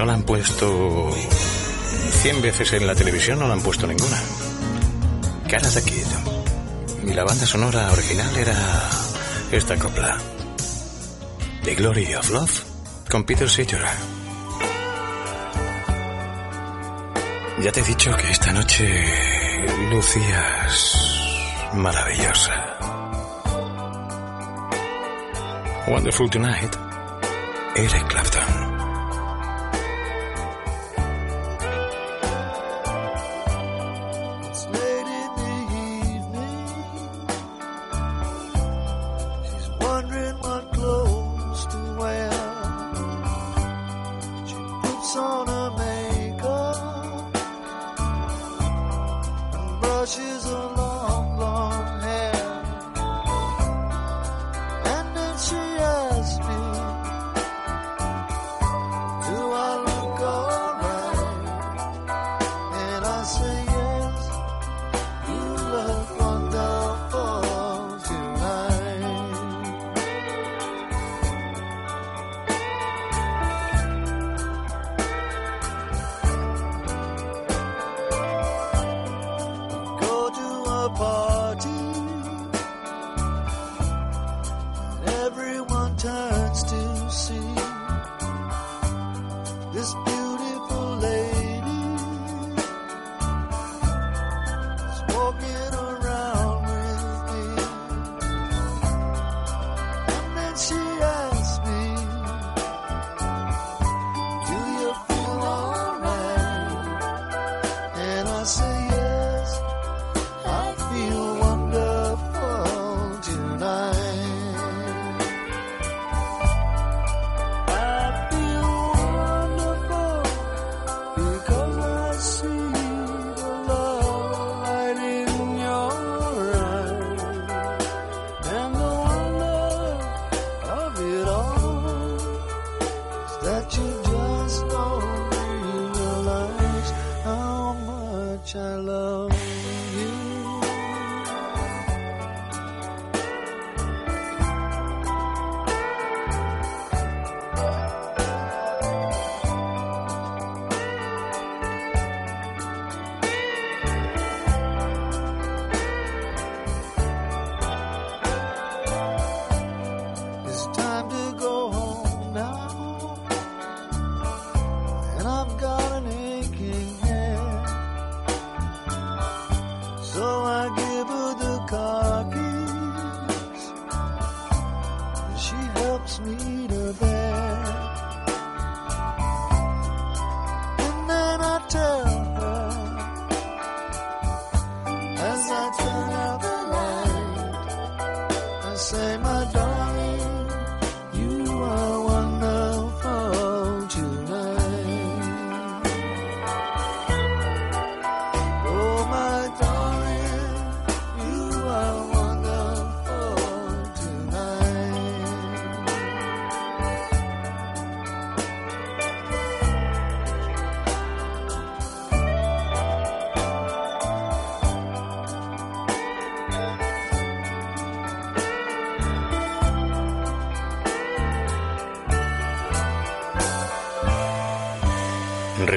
no la han puesto 100 veces en la televisión, no la han puesto ninguna. Caras de Kid. Y la banda sonora original era esta copla. The Glory of Love con Peter Seeger. Ya te he dicho que esta noche lucías maravillosa. Wonderful Tonight, Eric Clapton.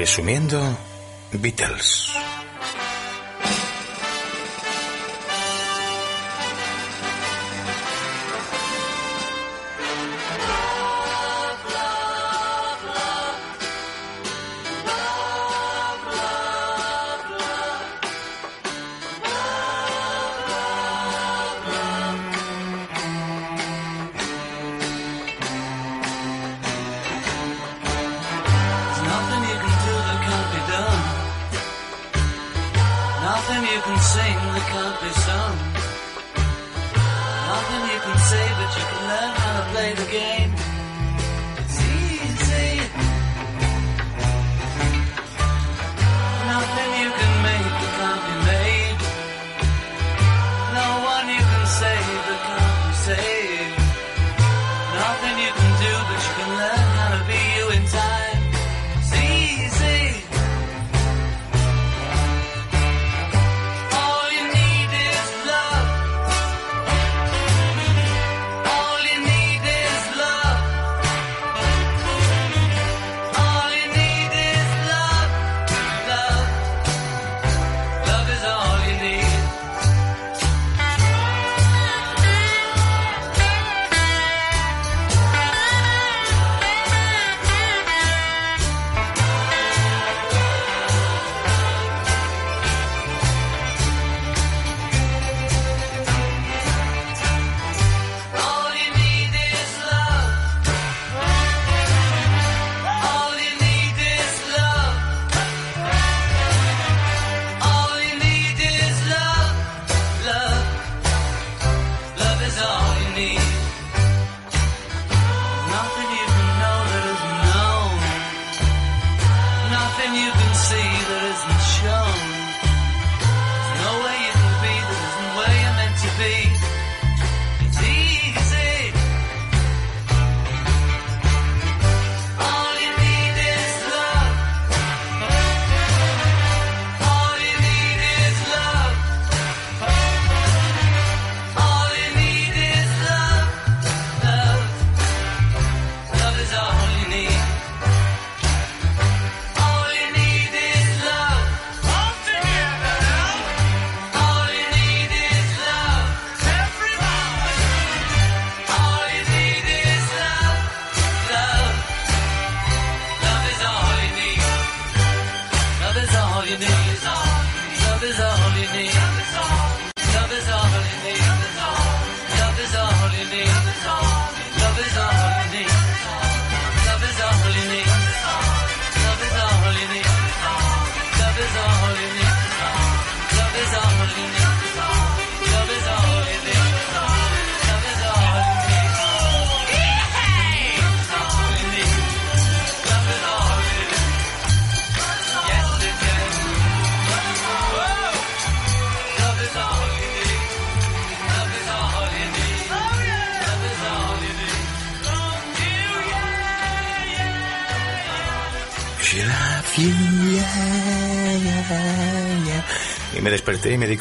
Resumiendo, Beatles.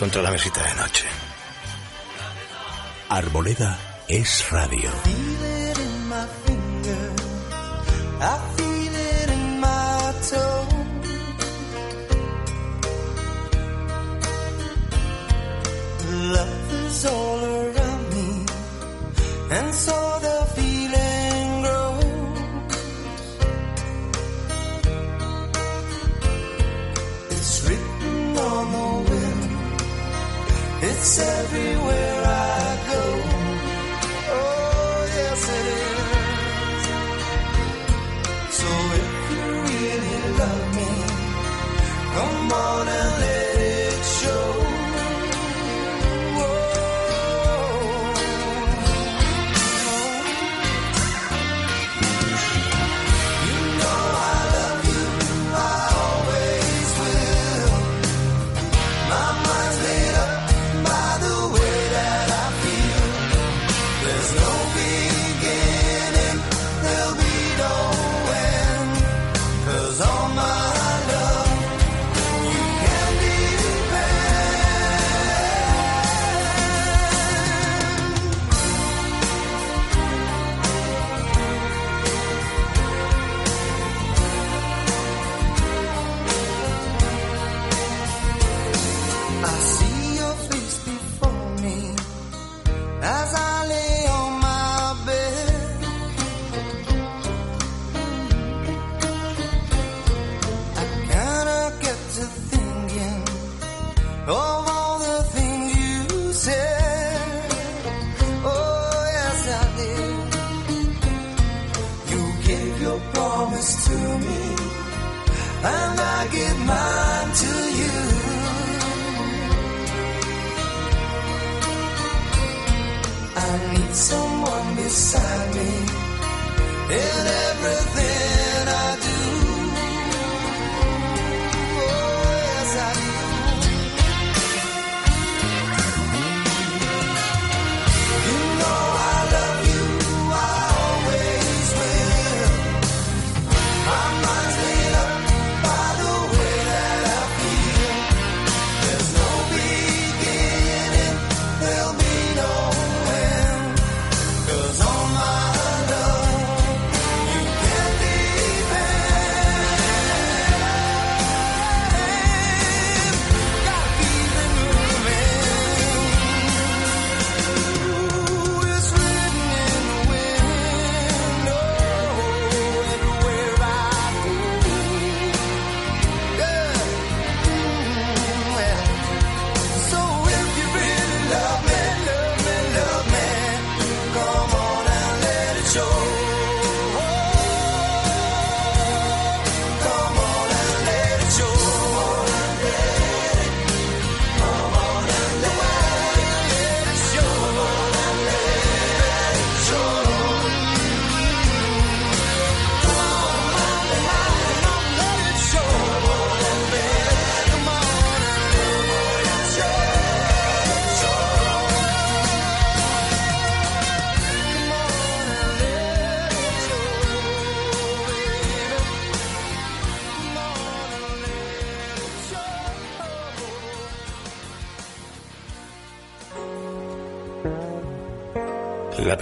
contra la mesita de noche. Arboleda es radio.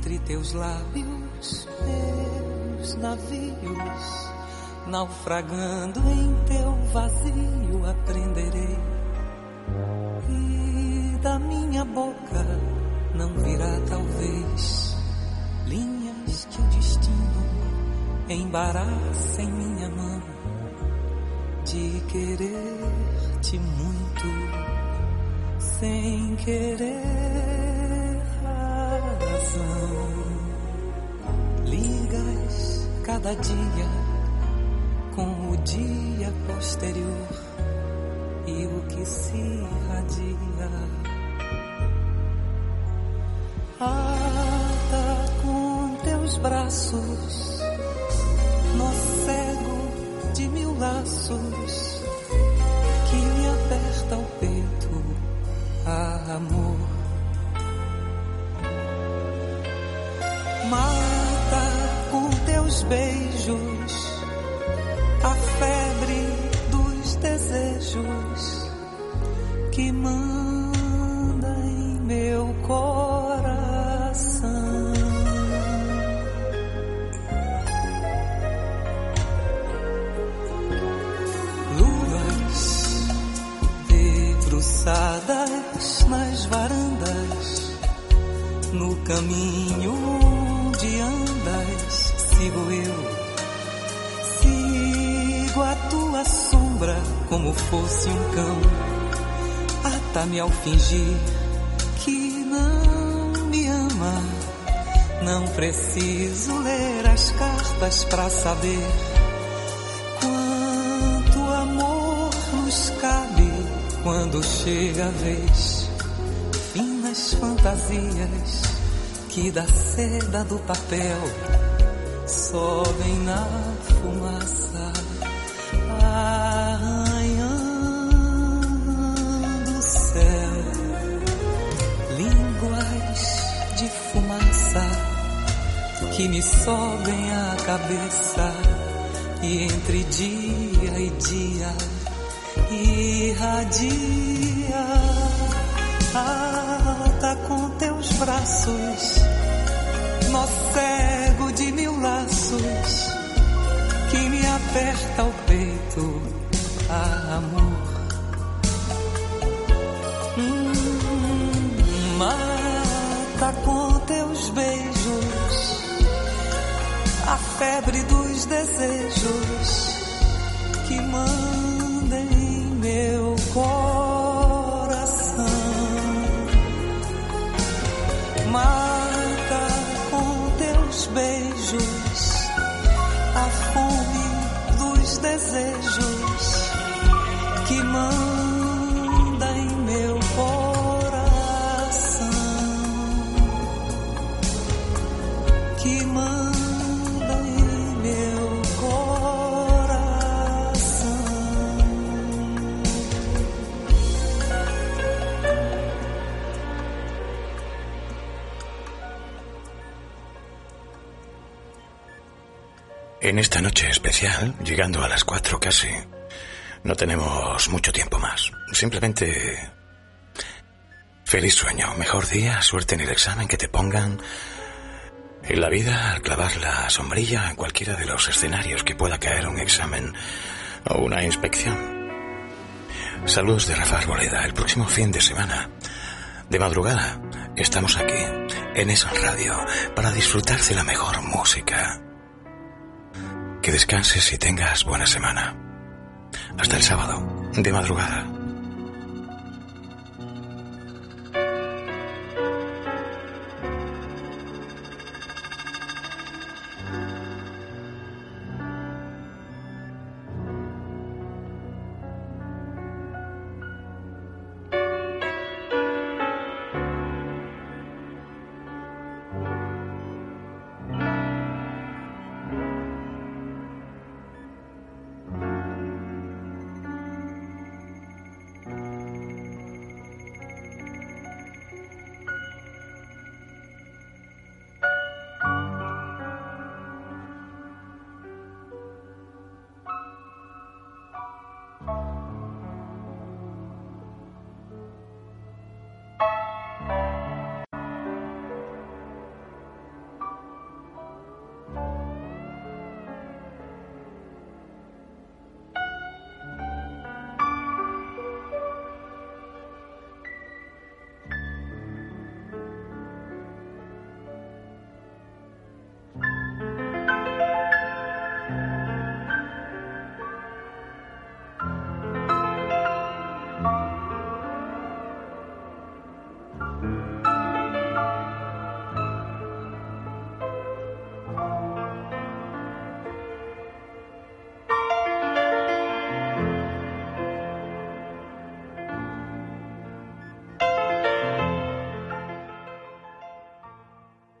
entre teus lábios, meus navios, naufragando em teu vazio aprenderei. E da minha boca não virá talvez linhas que o destino embarace em minha mão de querer-te muito sem querer razão. Ligas cada dia com o dia posterior e o que se irradia. Ata com teus braços, no cego de mil laços que me aperta o peito. Ah, amor ata-me ao fingir que não me ama. Não preciso ler as cartas pra saber quanto amor nos cabe quando chega a vez. Finas fantasias que da seda do papel sobem na fumaça, arranhando que me sobem à cabeça e entre dia e dia irradia. Ata com teus braços, nó cego de mil laços que me aperta o peito, ah, amor. Hum, mata com teus beijos a febre dos desejos que manda En esta noche especial, llegando a las cuatro casi, no tenemos mucho tiempo más. Simplemente... Feliz sueño, mejor día, suerte en el examen que te pongan en la vida al clavar la sombrilla en cualquiera de los escenarios que pueda caer un examen o una inspección. Saludos de Rafael Boleda. El próximo fin de semana, de madrugada, estamos aquí, en esa radio, para disfrutar de la mejor música. Que descanses y tengas buena semana. Hasta el sábado, de madrugada.